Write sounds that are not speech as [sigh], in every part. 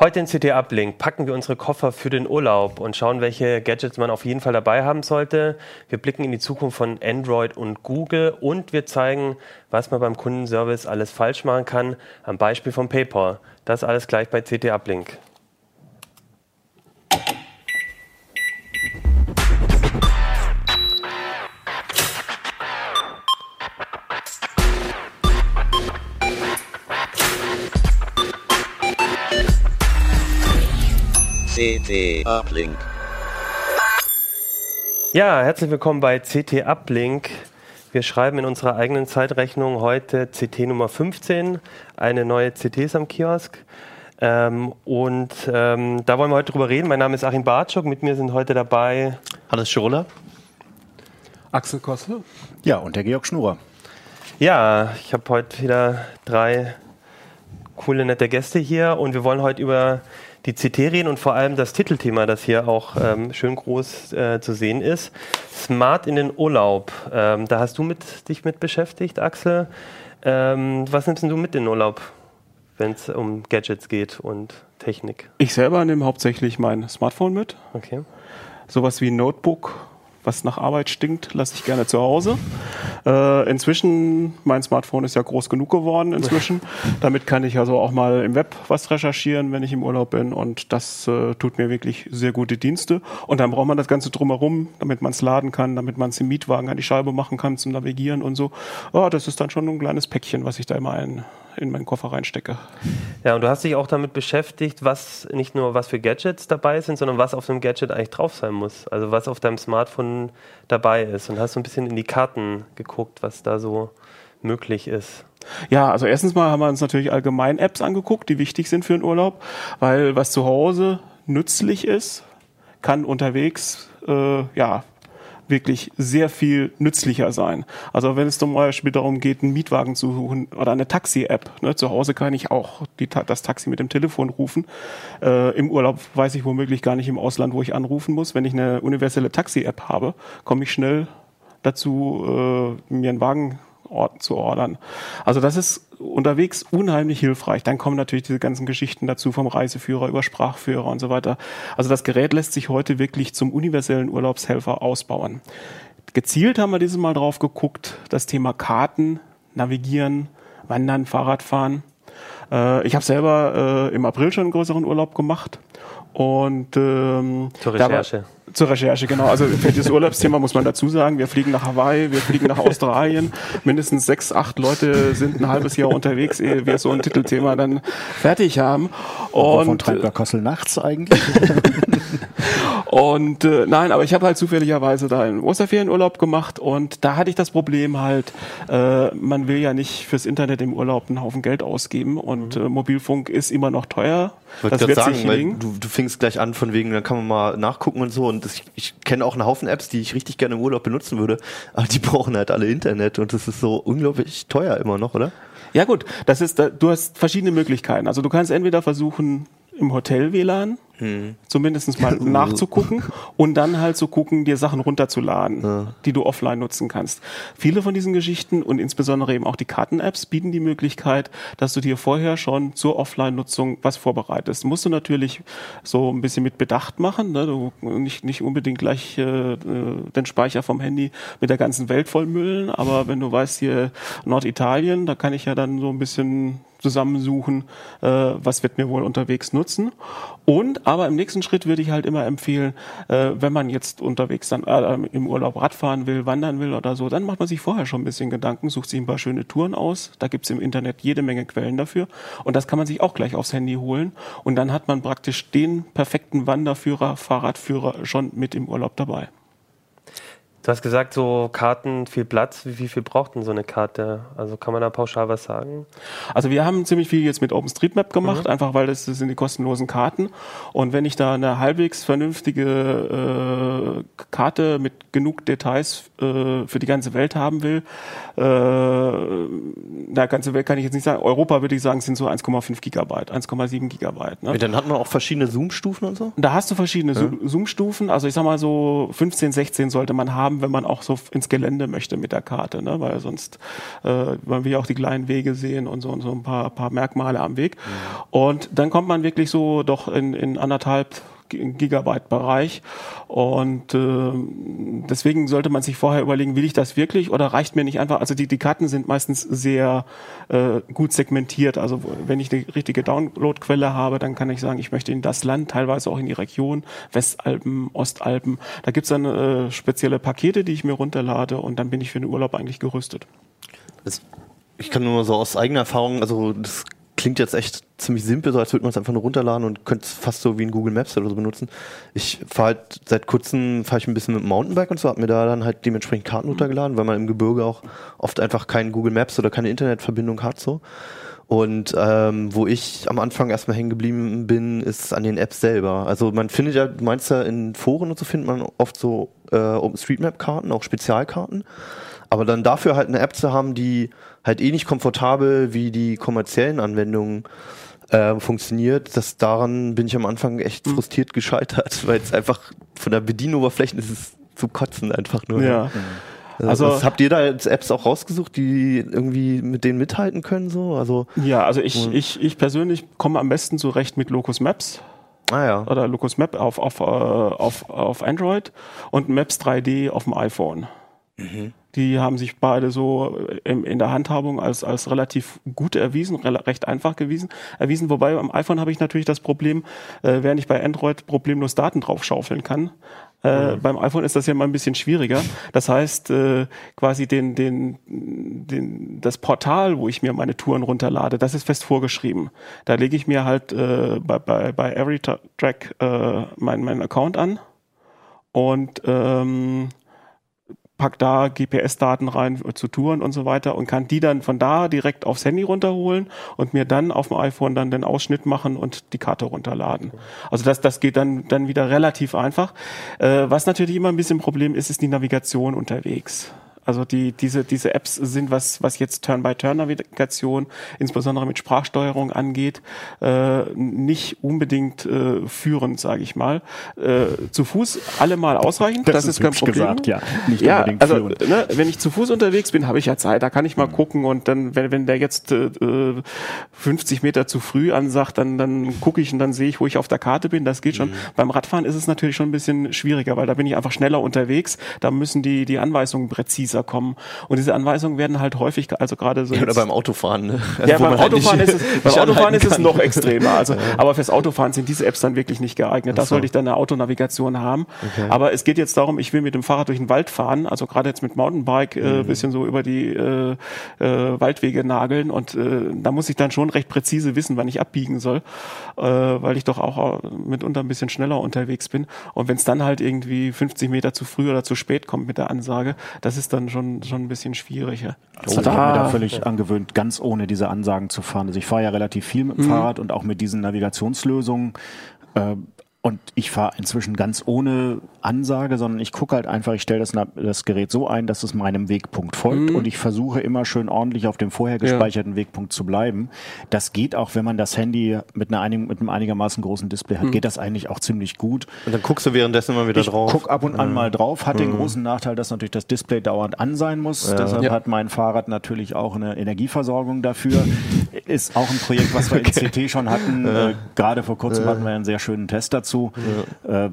Heute in CT Uplink packen wir unsere Koffer für den Urlaub und schauen, welche Gadgets man auf jeden Fall dabei haben sollte. Wir blicken in die Zukunft von Android und Google und wir zeigen, was man beim Kundenservice alles falsch machen kann, am Beispiel von PayPal. Das alles gleich bei CT Uplink. CT Uplink. Ja, herzlich willkommen bei CT Uplink. Wir schreiben in unserer eigenen Zeitrechnung heute CT Nummer 15, eine neue CT ist am Kiosk. Ähm, und ähm, da wollen wir heute drüber reden. Mein Name ist Achim Bartschok, mit mir sind heute dabei Hannes Schroller, Axel Kosse. Ja, und der Georg Schnurer. Ja, ich habe heute wieder drei coole, nette Gäste hier und wir wollen heute über die Kriterien und vor allem das Titelthema, das hier auch ähm, schön groß äh, zu sehen ist. Smart in den Urlaub. Ähm, da hast du mit, dich mit beschäftigt, Axel. Ähm, was nimmst du mit in den Urlaub, wenn es um Gadgets geht und Technik? Ich selber nehme hauptsächlich mein Smartphone mit. Okay. Sowas wie ein Notebook was nach Arbeit stinkt, lasse ich gerne zu Hause. Äh, inzwischen, mein Smartphone ist ja groß genug geworden inzwischen. [laughs] Damit kann ich also auch mal im Web was recherchieren, wenn ich im Urlaub bin. Und das äh, tut mir wirklich sehr gute Dienste. Und dann braucht man das Ganze drumherum, damit man es laden kann, damit man es im Mietwagen an die Scheibe machen kann zum Navigieren und so. Oh, das ist dann schon ein kleines Päckchen, was ich da immer ein, in meinen Koffer reinstecke. Ja, und du hast dich auch damit beschäftigt, was nicht nur was für Gadgets dabei sind, sondern was auf dem Gadget eigentlich drauf sein muss. Also was auf deinem Smartphone dabei ist. Und hast so ein bisschen in die Karten geguckt, was da so möglich ist. Ja, also erstens mal haben wir uns natürlich allgemein Apps angeguckt, die wichtig sind für den Urlaub, weil was zu Hause nützlich ist, kann unterwegs äh, ja wirklich sehr viel nützlicher sein. Also wenn es zum Beispiel darum geht, einen Mietwagen zu suchen oder eine Taxi-App. Ne, zu Hause kann ich auch die, das Taxi mit dem Telefon rufen. Äh, Im Urlaub weiß ich womöglich gar nicht im Ausland, wo ich anrufen muss. Wenn ich eine universelle Taxi-App habe, komme ich schnell dazu, äh, mir einen Wagen zu ordern. Also das ist unterwegs unheimlich hilfreich. Dann kommen natürlich diese ganzen Geschichten dazu vom Reiseführer über Sprachführer und so weiter. Also das Gerät lässt sich heute wirklich zum universellen Urlaubshelfer ausbauen. Gezielt haben wir dieses Mal drauf geguckt, das Thema Karten, Navigieren, Wandern, Fahrradfahren. Äh, ich habe selber äh, im April schon einen größeren Urlaub gemacht und ähm, zur Recherche. War, zur Recherche, genau. Also für dieses Urlaubsthema muss man dazu sagen, wir fliegen nach Hawaii, wir fliegen nach Australien. Mindestens sechs, acht Leute sind ein halbes Jahr unterwegs, ehe wir so ein Titelthema dann fertig haben. Und von treibt der Kassel nachts eigentlich? [laughs] und äh, nein, aber ich habe halt zufälligerweise da einen Osterferienurlaub gemacht und da hatte ich das Problem halt, äh, man will ja nicht fürs Internet im Urlaub einen Haufen Geld ausgeben und mhm. äh, Mobilfunk ist immer noch teuer. das wird sagen, sich weil du, du fingst gleich an von wegen, dann kann man mal nachgucken und so und das, ich, ich kenne auch einen Haufen Apps, die ich richtig gerne im Urlaub benutzen würde, aber die [laughs] brauchen halt alle Internet und das ist so unglaublich teuer immer noch, oder? Ja gut, das ist, du hast verschiedene Möglichkeiten. Also du kannst entweder versuchen, im Hotel WLAN hm. zumindest mal nachzugucken und dann halt zu so gucken, dir Sachen runterzuladen, ja. die du offline nutzen kannst. Viele von diesen Geschichten und insbesondere eben auch die Karten-Apps bieten die Möglichkeit, dass du dir vorher schon zur Offline-Nutzung was vorbereitest. Musst du natürlich so ein bisschen mit Bedacht machen, ne? du nicht, nicht unbedingt gleich äh, den Speicher vom Handy mit der ganzen Welt vollmüllen, aber wenn du weißt, hier Norditalien, da kann ich ja dann so ein bisschen zusammensuchen, äh, was wird mir wohl unterwegs nutzen. Und aber im nächsten Schritt würde ich halt immer empfehlen, äh, wenn man jetzt unterwegs dann äh, im Urlaub Radfahren will, wandern will oder so, dann macht man sich vorher schon ein bisschen Gedanken, sucht sich ein paar schöne Touren aus. Da gibt's im Internet jede Menge Quellen dafür. Und das kann man sich auch gleich aufs Handy holen. Und dann hat man praktisch den perfekten Wanderführer, Fahrradführer schon mit im Urlaub dabei. Du hast gesagt, so Karten viel Platz. Wie, wie viel braucht denn so eine Karte? Also kann man da pauschal was sagen? Also wir haben ziemlich viel jetzt mit OpenStreetMap gemacht, mhm. einfach weil das, das, sind die kostenlosen Karten. Und wenn ich da eine halbwegs vernünftige äh, Karte mit genug Details äh, für die ganze Welt haben will, äh, na, ganze Welt kann ich jetzt nicht sagen. Europa würde ich sagen, sind so 1,5 Gigabyte, 1,7 Gigabyte. Ne? Ja, dann hat man auch verschiedene Zoom-Stufen und so? Da hast du verschiedene ja. Zoom-Stufen. Also ich sag mal so 15, 16 sollte man haben haben, wenn man auch so ins Gelände möchte mit der Karte, ne? weil sonst äh, man will ja auch die kleinen Wege sehen und so und so ein paar, paar Merkmale am Weg. Mhm. Und dann kommt man wirklich so doch in, in anderthalb Gigabyte-Bereich. Und äh, deswegen sollte man sich vorher überlegen, will ich das wirklich oder reicht mir nicht einfach? Also die, die Karten sind meistens sehr äh, gut segmentiert. Also wenn ich eine richtige Downloadquelle habe, dann kann ich sagen, ich möchte in das Land, teilweise auch in die Region, Westalpen, Ostalpen. Da gibt's dann äh, spezielle Pakete, die ich mir runterlade und dann bin ich für den Urlaub eigentlich gerüstet. Das, ich kann nur so aus eigener Erfahrung, also das klingt jetzt echt ziemlich simpel, so als würde man es einfach nur runterladen und könnte es fast so wie ein Google Maps oder so benutzen. Ich fahre halt seit kurzem fahre ich ein bisschen mit dem Mountainbike und so, habe mir da dann halt dementsprechend Karten mhm. runtergeladen, weil man im Gebirge auch oft einfach kein Google Maps oder keine Internetverbindung hat so. Und ähm, wo ich am Anfang erstmal hängen geblieben bin, ist an den Apps selber. Also man findet ja, du meinst ja in Foren und so findet man oft so äh, OpenStreetMap-Karten, auch Spezialkarten. Aber dann dafür halt eine App zu haben, die halt eh nicht komfortabel wie die kommerziellen Anwendungen äh, funktioniert, das daran bin ich am Anfang echt mhm. frustriert gescheitert, [laughs] weil es einfach von der Bedienoberfläche ist es zu kotzen einfach nur. Ja. Mhm. Also, also habt ihr da jetzt Apps auch rausgesucht, die irgendwie mit denen mithalten können so? Also ja, also ich ich ich persönlich komme am besten zurecht mit Locus Maps. Ah ja. Oder Locus Map auf auf äh, auf auf Android und Maps 3D auf dem iPhone. Mhm. Die haben sich beide so in, in, der Handhabung als, als relativ gut erwiesen, recht einfach gewesen, erwiesen. Wobei am iPhone habe ich natürlich das Problem, äh, während ich bei Android problemlos Daten draufschaufeln kann, äh, mhm. Beim iPhone ist das ja mal ein bisschen schwieriger. Das heißt, äh, quasi den, den, den, das Portal, wo ich mir meine Touren runterlade, das ist fest vorgeschrieben. Da lege ich mir halt äh, bei, bei, bei EveryTrack äh, meinen mein Account an und ähm, pack da GPS-Daten rein zu Touren und so weiter und kann die dann von da direkt aufs Handy runterholen und mir dann auf dem iPhone dann den Ausschnitt machen und die Karte runterladen. Also das, das geht dann, dann wieder relativ einfach. Äh, was natürlich immer ein bisschen Problem ist, ist die Navigation unterwegs. Also die, diese, diese Apps sind, was, was jetzt Turn-by-Turn-Navigation, insbesondere mit Sprachsteuerung angeht, äh, nicht unbedingt äh, führend, sage ich mal. Äh, zu Fuß alle mal ausreichend, das, das ist, ist kein Problem. Gesagt, ja, nicht ja, unbedingt also, führend. Ne, wenn ich zu Fuß unterwegs bin, habe ich ja Zeit, da kann ich mal mhm. gucken und dann, wenn, wenn der jetzt äh, 50 Meter zu früh ansagt, dann, dann gucke ich und dann sehe ich, wo ich auf der Karte bin, das geht schon. Mhm. Beim Radfahren ist es natürlich schon ein bisschen schwieriger, weil da bin ich einfach schneller unterwegs, da müssen die, die Anweisungen präziser Nutzer kommen. Und diese Anweisungen werden halt häufig, also gerade so. Ja, oder beim Autofahren, ne? Also ja, beim Autofahren, halt ist, es, beim Autofahren ist es [laughs] noch extremer. Also, ja. aber fürs Autofahren sind diese Apps dann wirklich nicht geeignet. Da so. sollte ich dann eine Autonavigation haben. Okay. Aber es geht jetzt darum, ich will mit dem Fahrrad durch den Wald fahren, also gerade jetzt mit Mountainbike äh, mhm. bisschen so über die äh, äh, Waldwege nageln und äh, da muss ich dann schon recht präzise wissen, wann ich abbiegen soll, äh, weil ich doch auch äh, mitunter ein bisschen schneller unterwegs bin. Und wenn es dann halt irgendwie 50 Meter zu früh oder zu spät kommt mit der Ansage, das ist dann schon, schon ein bisschen schwieriger. Also ich habe mir da völlig angewöhnt, ganz ohne diese Ansagen zu fahren. Also ich fahre ja relativ viel mit dem mhm. Fahrrad und auch mit diesen Navigationslösungen. Äh, und ich fahre inzwischen ganz ohne Ansage, sondern ich gucke halt einfach, ich stelle das, das Gerät so ein, dass es meinem Wegpunkt folgt mhm. und ich versuche immer schön ordentlich auf dem vorher gespeicherten ja. Wegpunkt zu bleiben. Das geht auch, wenn man das Handy mit, einer einigen, mit einem einigermaßen großen Display hat, mhm. geht das eigentlich auch ziemlich gut. Und dann guckst du währenddessen immer wieder ich drauf. Ich guck ab und an mhm. mal drauf, hat den mhm. großen Nachteil, dass natürlich das Display dauernd an sein muss. Ja. Deshalb ja. hat mein Fahrrad natürlich auch eine Energieversorgung dafür. [laughs] Ist auch ein Projekt, was wir okay. in CT schon hatten. Äh, gerade vor kurzem hatten wir einen sehr schönen Test dazu dazu. Ja. Äh,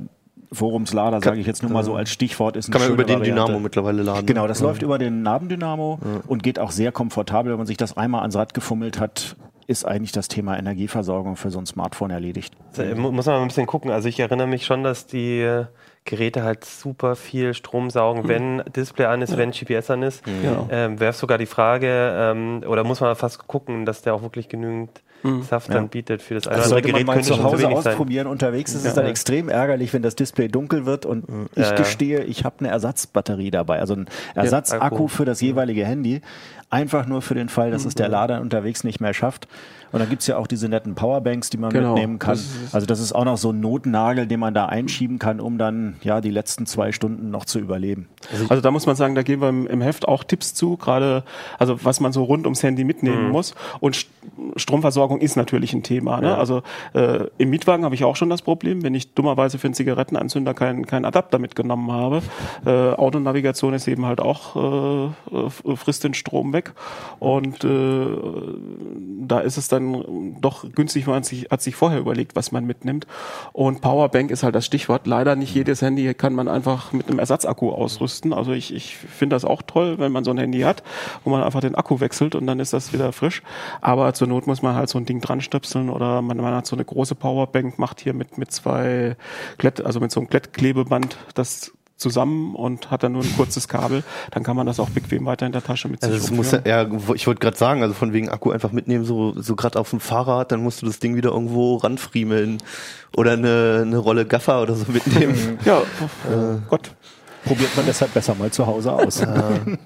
Forumslader, sage ich jetzt nur mal so als Stichwort, ist Kann man über den Variante. Dynamo mittlerweile laden. Genau, das ja. läuft über den Nabendynamo ja. und geht auch sehr komfortabel. Wenn man sich das einmal ans Rad gefummelt hat, ist eigentlich das Thema Energieversorgung für so ein Smartphone erledigt. Also, muss man mal ein bisschen gucken. Also ich erinnere mich schon, dass die äh, Geräte halt super viel Strom saugen, mhm. wenn Display an ist, ja. wenn GPS an ist. Mhm. Ähm, Wäre sogar die Frage, ähm, oder muss man fast gucken, dass der auch wirklich genügend mhm. Saft dann bietet für das eine also andere Gerät. Man zu Hause ausprobieren. Sein. Unterwegs ist ja. es dann extrem ärgerlich, wenn das Display dunkel wird und ich ja, gestehe, ich habe eine Ersatzbatterie dabei, also ein Ersatzakku für das jeweilige Handy. Einfach nur für den Fall, dass es der mhm. Lader unterwegs nicht mehr schafft. Und dann gibt's ja auch diese netten Powerbanks, die man genau. mitnehmen kann. Das also das ist auch noch so ein Notnagel, den man da einschieben kann, um dann ja die letzten zwei Stunden noch zu überleben. Also, also da muss man sagen, da geben wir im, Heft auch Tipps zu, gerade also was man so rund ums Handy mitnehmen mhm. muss. Und Stromversorgung Versorgung ist natürlich ein Thema. Ne? Ja. Also äh, im Mietwagen habe ich auch schon das Problem, wenn ich dummerweise für einen Zigarettenanzünder keinen kein Adapter mitgenommen habe. Äh, Autonavigation ist eben halt auch äh, frisst den Strom weg und äh, da ist es dann doch günstig, man sich, hat sich vorher überlegt, was man mitnimmt. Und Powerbank ist halt das Stichwort. Leider nicht jedes Handy kann man einfach mit einem Ersatzakku ausrüsten. Also ich, ich finde das auch toll, wenn man so ein Handy hat, wo man einfach den Akku wechselt und dann ist das wieder frisch. Aber zur Not muss man halt so ein Ding dran stöpseln oder man, man hat so eine große Powerbank, macht hier mit, mit zwei Klett, also mit so einem Klettklebeband das zusammen und hat dann nur ein kurzes Kabel, dann kann man das auch bequem weiter in der Tasche mit also sich muss ja, ja, ich wollte gerade sagen, also von wegen Akku einfach mitnehmen, so, so gerade auf dem Fahrrad, dann musst du das Ding wieder irgendwo ranfriemeln oder eine, eine Rolle Gaffer oder so mitnehmen. ja, [laughs] äh, Gott probiert man deshalb besser mal zu Hause aus. Äh,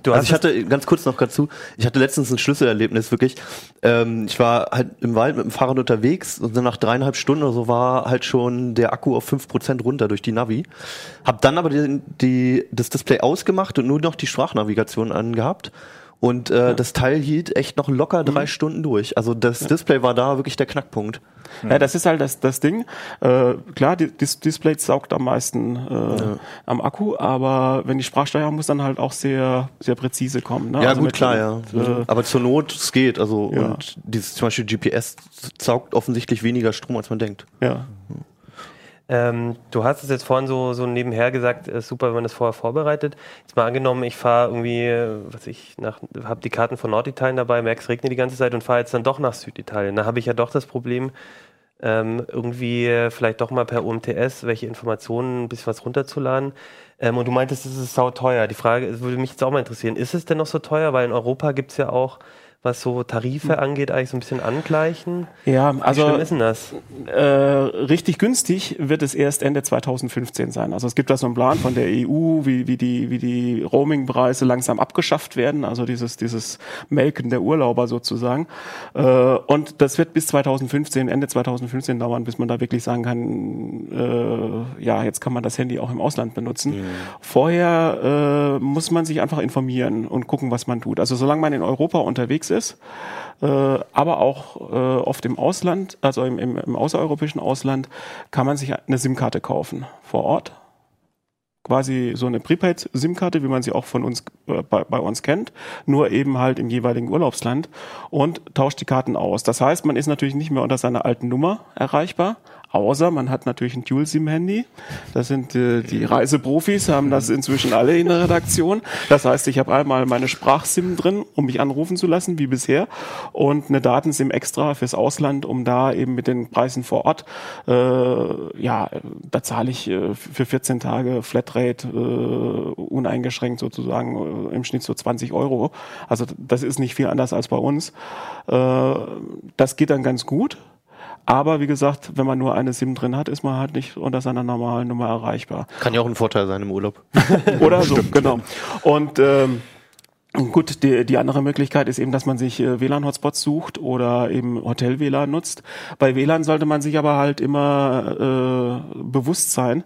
du also ich hatte ganz kurz noch dazu, ich hatte letztens ein Schlüsselerlebnis wirklich. Ähm, ich war halt im Wald mit dem Fahrrad unterwegs und dann nach dreieinhalb Stunden oder so war halt schon der Akku auf fünf Prozent runter durch die Navi. Hab dann aber die, die, das Display ausgemacht und nur noch die Sprachnavigation angehabt. Und äh, ja. das Teil hielt echt noch locker drei mhm. Stunden durch. Also das ja. Display war da wirklich der Knackpunkt. Ja, das ist halt das, das Ding. Äh, klar, die, das Display saugt am meisten äh, am Akku, aber wenn die Sprachsteuerung muss dann halt auch sehr, sehr präzise kommen. Ne? Ja, also gut, klar, ja. Äh, aber zur Not, es geht. Also und dieses zum Beispiel GPS saugt offensichtlich weniger Strom, als man denkt. Ja. Ähm, du hast es jetzt vorhin so, so nebenher gesagt, ist super, wenn man das vorher vorbereitet. Jetzt mal angenommen, ich fahre irgendwie, was ich, nach, habe die Karten von Norditalien dabei, merke, es regnet die ganze Zeit und fahre jetzt dann doch nach Süditalien. Da habe ich ja doch das Problem, ähm, irgendwie vielleicht doch mal per UMTS welche Informationen, ein bisschen was runterzuladen. Ähm, und du meintest, es ist sau teuer. Die Frage würde mich jetzt auch mal interessieren, ist es denn noch so teuer? Weil in Europa gibt es ja auch was so Tarife hm. angeht, eigentlich so ein bisschen angleichen? Ja, also Wie ist denn das? Äh, richtig günstig wird es erst Ende 2015 sein. Also es gibt da so einen Plan von der EU, wie, wie die, wie die Roaming-Preise langsam abgeschafft werden, also dieses, dieses Melken der Urlauber sozusagen. Äh, und das wird bis 2015, Ende 2015 dauern, bis man da wirklich sagen kann, äh, ja, jetzt kann man das Handy auch im Ausland benutzen. Mhm. Vorher äh, muss man sich einfach informieren und gucken, was man tut. Also solange man in Europa unterwegs ist, äh, aber auch äh, oft im Ausland, also im, im, im außereuropäischen Ausland, kann man sich eine SIM-Karte kaufen vor Ort quasi so eine Prepaid-SIM-Karte, wie man sie auch von uns äh, bei, bei, uns kennt, nur eben halt im jeweiligen Urlaubsland und tauscht die Karten aus. Das heißt, man ist natürlich nicht mehr unter seiner alten Nummer erreichbar, Außer man hat natürlich ein Dual-SIM-Handy. Das sind äh, die Reiseprofis, haben das inzwischen alle in der Redaktion. Das heißt, ich habe einmal meine Sprach-SIM drin, um mich anrufen zu lassen, wie bisher, und eine Daten-SIM extra fürs Ausland, um da eben mit den Preisen vor Ort, äh, ja, da zahle ich äh, für 14 Tage Flatrate äh, uneingeschränkt sozusagen äh, im Schnitt so 20 Euro. Also das ist nicht viel anders als bei uns. Äh, das geht dann ganz gut. Aber wie gesagt, wenn man nur eine SIM drin hat, ist man halt nicht unter seiner normalen Nummer erreichbar. Kann ja auch ein Vorteil sein im Urlaub. [laughs] Oder so, genau. Und ähm, Gut, die, die andere Möglichkeit ist eben, dass man sich äh, WLAN-Hotspots sucht oder eben Hotel-WLAN nutzt. Bei WLAN sollte man sich aber halt immer äh, bewusst sein,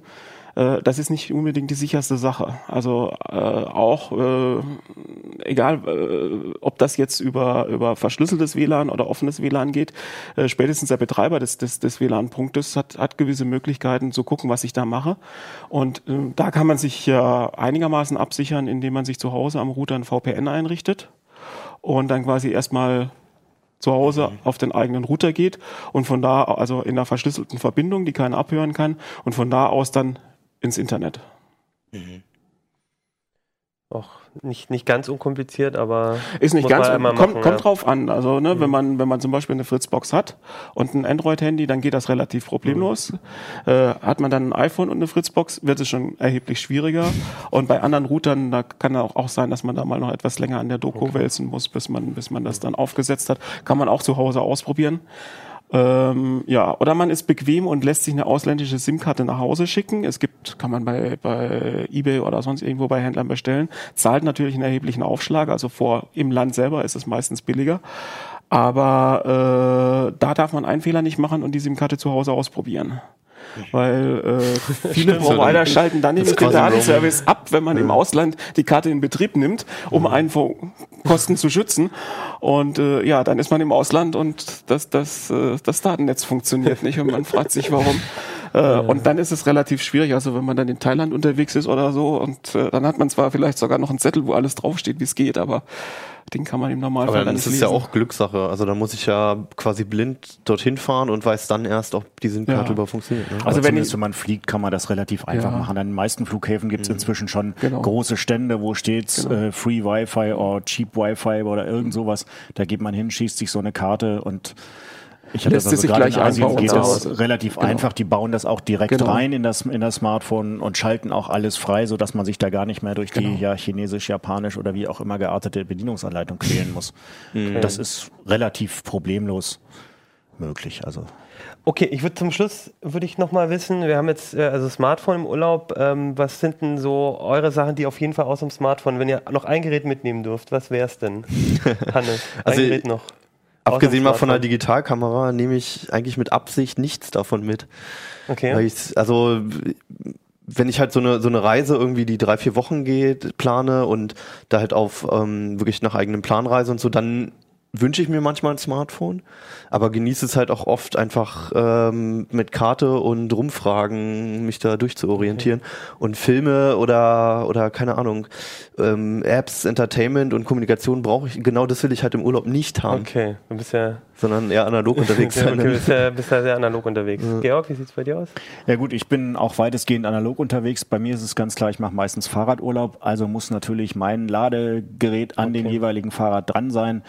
äh, das ist nicht unbedingt die sicherste Sache. Also äh, auch äh, egal, äh, ob das jetzt über über verschlüsseltes WLAN oder offenes WLAN geht, äh, spätestens der Betreiber des des, des WLAN-Punktes hat hat gewisse Möglichkeiten zu gucken, was ich da mache. Und äh, da kann man sich ja einigermaßen absichern, indem man sich zu Hause am Router ein VPN einrichtet und dann quasi erstmal zu Hause mhm. auf den eigenen Router geht und von da, also in einer verschlüsselten Verbindung, die keiner abhören kann und von da aus dann ins Internet. Mhm. Auch nicht, nicht ganz unkompliziert, aber ist nicht ganz kommt, machen, kommt ja. drauf an. Also ne, mhm. wenn man wenn man zum Beispiel eine Fritzbox hat und ein Android-Handy, dann geht das relativ problemlos. Mhm. Äh, hat man dann ein iPhone und eine Fritzbox, wird es schon erheblich schwieriger. Und bei anderen Routern, da kann auch, auch sein, dass man da mal noch etwas länger an der Doku okay. wälzen muss, bis man bis man das dann aufgesetzt hat. Kann man auch zu Hause ausprobieren. Ähm, ja, oder man ist bequem und lässt sich eine ausländische SIM-Karte nach Hause schicken. Es gibt, kann man bei, bei eBay oder sonst irgendwo bei Händlern bestellen. Zahlt natürlich einen erheblichen Aufschlag, also vor im Land selber ist es meistens billiger. Aber äh, da darf man einen Fehler nicht machen und die SIM-Karte zu Hause ausprobieren. Weil äh, [laughs] viele Provider schalten dann nämlich den Datenservice ab, wenn man ja. im Ausland die Karte in Betrieb nimmt, um einen vor Kosten zu schützen. Und äh, ja, dann ist man im Ausland und das, das, äh, das Datennetz funktioniert nicht und man fragt sich, warum. [laughs] Äh, und dann ist es relativ schwierig, also wenn man dann in Thailand unterwegs ist oder so und äh, dann hat man zwar vielleicht sogar noch einen Zettel, wo alles draufsteht, wie es geht, aber den kann man im Normalfall Aber dann ist es ja auch Glückssache. Also da muss ich ja quasi blind dorthin fahren und weiß dann erst, ob die SIM-Karte ja. überhaupt funktioniert. Ne? Also wenn, wenn man fliegt, kann man das relativ einfach ja. machen. An den meisten Flughäfen gibt es mhm. inzwischen schon genau. große Stände, wo steht genau. äh, Free Wi-Fi oder Cheap Wi-Fi oder irgend sowas. Da geht man hin, schießt sich so eine Karte und ich Lässt das also sich gleich in Asien geht das relativ genau. einfach. Die bauen das auch direkt genau. rein in das, in das Smartphone und schalten auch alles frei, so dass man sich da gar nicht mehr durch genau. die ja, chinesisch, japanisch oder wie auch immer geartete Bedienungsanleitung quälen muss. Okay. Das ist relativ problemlos möglich. Also Okay, ich würde zum Schluss würde ich noch mal wissen, wir haben jetzt äh, also Smartphone im Urlaub. Ähm, was sind denn so eure Sachen, die auf jeden Fall aus dem Smartphone, wenn ihr noch ein Gerät mitnehmen dürft, was wäre es denn? [laughs] Hannes, ein also Gerät noch. Abgesehen mal von der Digitalkamera nehme ich eigentlich mit Absicht nichts davon mit. Okay. Weil ich, also wenn ich halt so eine so eine Reise irgendwie die drei vier Wochen geht plane und da halt auf ähm, wirklich nach eigenem Plan reise und so, dann wünsche ich mir manchmal ein Smartphone, aber genieße es halt auch oft einfach ähm, mit Karte und Rumfragen mich da durchzuorientieren. Okay. Und Filme oder oder keine Ahnung, ähm, Apps, Entertainment und Kommunikation brauche ich, genau das will ich halt im Urlaub nicht haben. Okay, du bist ja sondern eher analog [laughs] unterwegs sein. okay, du bist ja, bist ja sehr analog unterwegs. Ja. Georg, wie sieht's bei dir aus? Ja gut, ich bin auch weitestgehend analog unterwegs. Bei mir ist es ganz klar, ich mache meistens Fahrradurlaub, also muss natürlich mein Ladegerät an okay. dem jeweiligen Fahrrad dran sein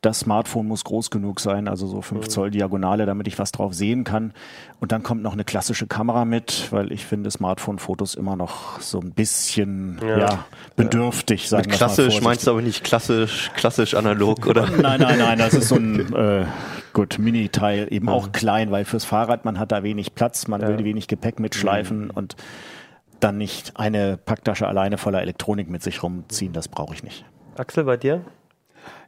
das Smartphone muss groß genug sein, also so 5 mhm. Zoll Diagonale, damit ich was drauf sehen kann. Und dann kommt noch eine klassische Kamera mit, weil ich finde Smartphone-Fotos immer noch so ein bisschen ja. ja bedürftig, sagen wir Klassisch meinst du aber nicht klassisch, klassisch analog, [laughs] oder? nein, nein, nein, das ist so ein äh, gut Mini-Teil, eben mhm. auch klein, weil fürs Fahrrad man hat da wenig Platz, man ja. will wenig Gepäck mitschleifen mhm. und dann nicht eine Packtasche alleine voller Elektronik mit sich rumziehen, das brauche ich nicht. Axel, bei dir?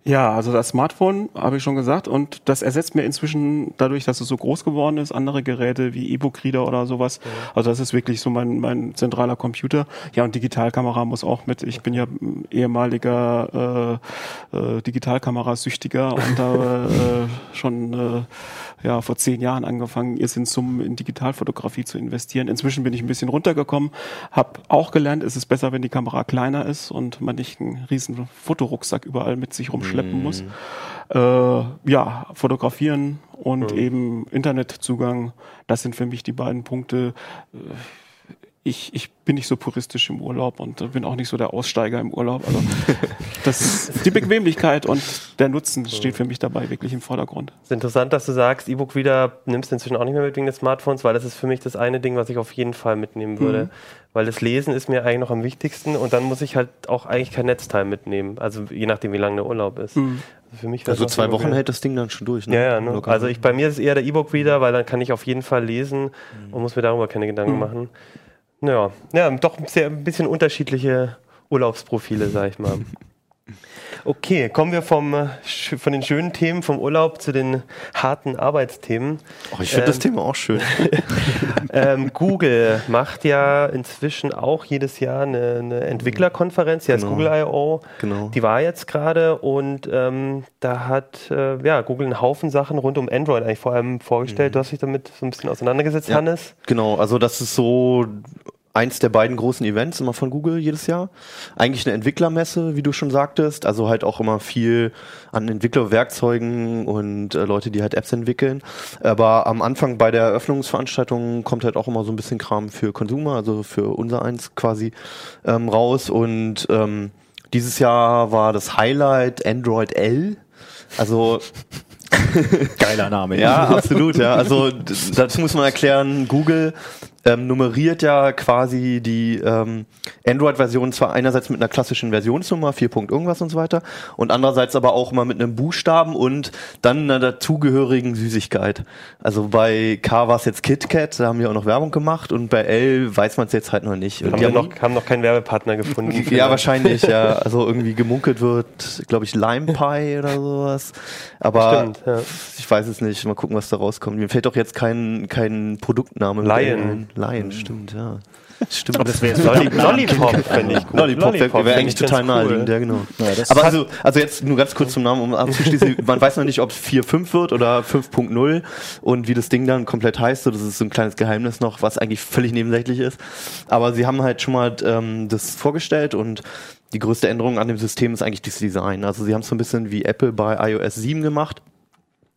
Ja, also das Smartphone habe ich schon gesagt und das ersetzt mir inzwischen dadurch, dass es so groß geworden ist, andere Geräte wie E-Book-Reader oder sowas. Ja. Also das ist wirklich so mein, mein zentraler Computer. Ja, und Digitalkamera muss auch mit. Ich bin ja ehemaliger äh, äh, Digitalkamerasüchtiger und habe äh, [laughs] schon äh, ja, vor zehn Jahren angefangen, ihr sind Summen in Digitalfotografie zu investieren. Inzwischen bin ich ein bisschen runtergekommen, habe auch gelernt, es ist besser, wenn die Kamera kleiner ist und man nicht einen riesen Fotorucksack überall mit sich rumschleppen mm. muss. Äh, ja, fotografieren und eben Internetzugang, das sind für mich die beiden Punkte. Ich, ich bin nicht so puristisch im Urlaub und bin auch nicht so der Aussteiger im Urlaub. Also [laughs] das, die Bequemlichkeit und der Nutzen steht für mich dabei wirklich im Vordergrund. Es ist interessant, dass du sagst, E-Book wieder nimmst du inzwischen auch nicht mehr mit wegen des Smartphones, weil das ist für mich das eine Ding, was ich auf jeden Fall mitnehmen würde. Mhm. Weil das Lesen ist mir eigentlich noch am wichtigsten und dann muss ich halt auch eigentlich kein Netzteil mitnehmen. Also je nachdem, wie lang der Urlaub ist. Mhm. Also, für mich also zwei Wochen hält das Ding dann schon durch, ne? Ja, ja. Ne? Also ich, bei mir ist es eher der E-Book-Reader, weil dann kann ich auf jeden Fall lesen mhm. und muss mir darüber keine Gedanken mhm. machen. Ja, ja doch sehr, ein bisschen unterschiedliche Urlaubsprofile, sag ich mal. [laughs] Okay, kommen wir vom, äh, von den schönen Themen vom Urlaub zu den harten Arbeitsthemen. Oh, ich finde ähm, das Thema auch schön. [laughs] ähm, Google macht ja inzwischen auch jedes Jahr eine, eine Entwicklerkonferenz, die heißt genau. Google I.O. Genau. Die war jetzt gerade und ähm, da hat äh, ja, Google einen Haufen Sachen rund um Android eigentlich vor allem vorgestellt. Mhm. Du hast dich damit so ein bisschen auseinandergesetzt, ja, Hannes. Genau, also das ist so eins der beiden großen Events immer von Google jedes Jahr. Eigentlich eine Entwicklermesse, wie du schon sagtest, also halt auch immer viel an Entwicklerwerkzeugen und äh, Leute, die halt Apps entwickeln. Aber am Anfang bei der Eröffnungsveranstaltung kommt halt auch immer so ein bisschen Kram für Consumer, also für unser eins quasi ähm, raus. Und ähm, dieses Jahr war das Highlight Android L. Also Geiler Name. [laughs] ja, absolut, ja. Also das muss man erklären. Google ähm, nummeriert ja quasi die ähm, Android-Version zwar einerseits mit einer klassischen Versionsnummer, 4. irgendwas und so weiter, und andererseits aber auch mal mit einem Buchstaben und dann einer dazugehörigen Süßigkeit. Also bei K war es jetzt KitKat, da haben wir auch noch Werbung gemacht und bei L weiß man es jetzt halt noch nicht. Und haben, die haben, noch, haben noch keinen Werbepartner gefunden. [laughs] ja, wahrscheinlich, ja. [laughs] Also irgendwie gemunkelt wird, glaube ich, Lime Pie oder sowas. Aber Stimmt, ja. ich weiß es nicht. Mal gucken, was da rauskommt. Mir fällt doch jetzt kein, kein Produktname. Lion. Lion, stimmt, ja. [laughs] Stimmt. Aber das wäre jetzt Lolli Lollipop, finde ich gut. Lollipop, Lollipop wäre eigentlich total cool. naheliegend, ja genau. Ja, Aber also, also jetzt nur ganz kurz zum Namen, um abzuschließen. [laughs] man weiß noch nicht, ob es 4.5 wird oder 5.0 und wie das Ding dann komplett heißt. So, das ist so ein kleines Geheimnis noch, was eigentlich völlig nebensächlich ist. Aber sie haben halt schon mal ähm, das vorgestellt und die größte Änderung an dem System ist eigentlich das Design. Also sie haben es so ein bisschen wie Apple bei iOS 7 gemacht.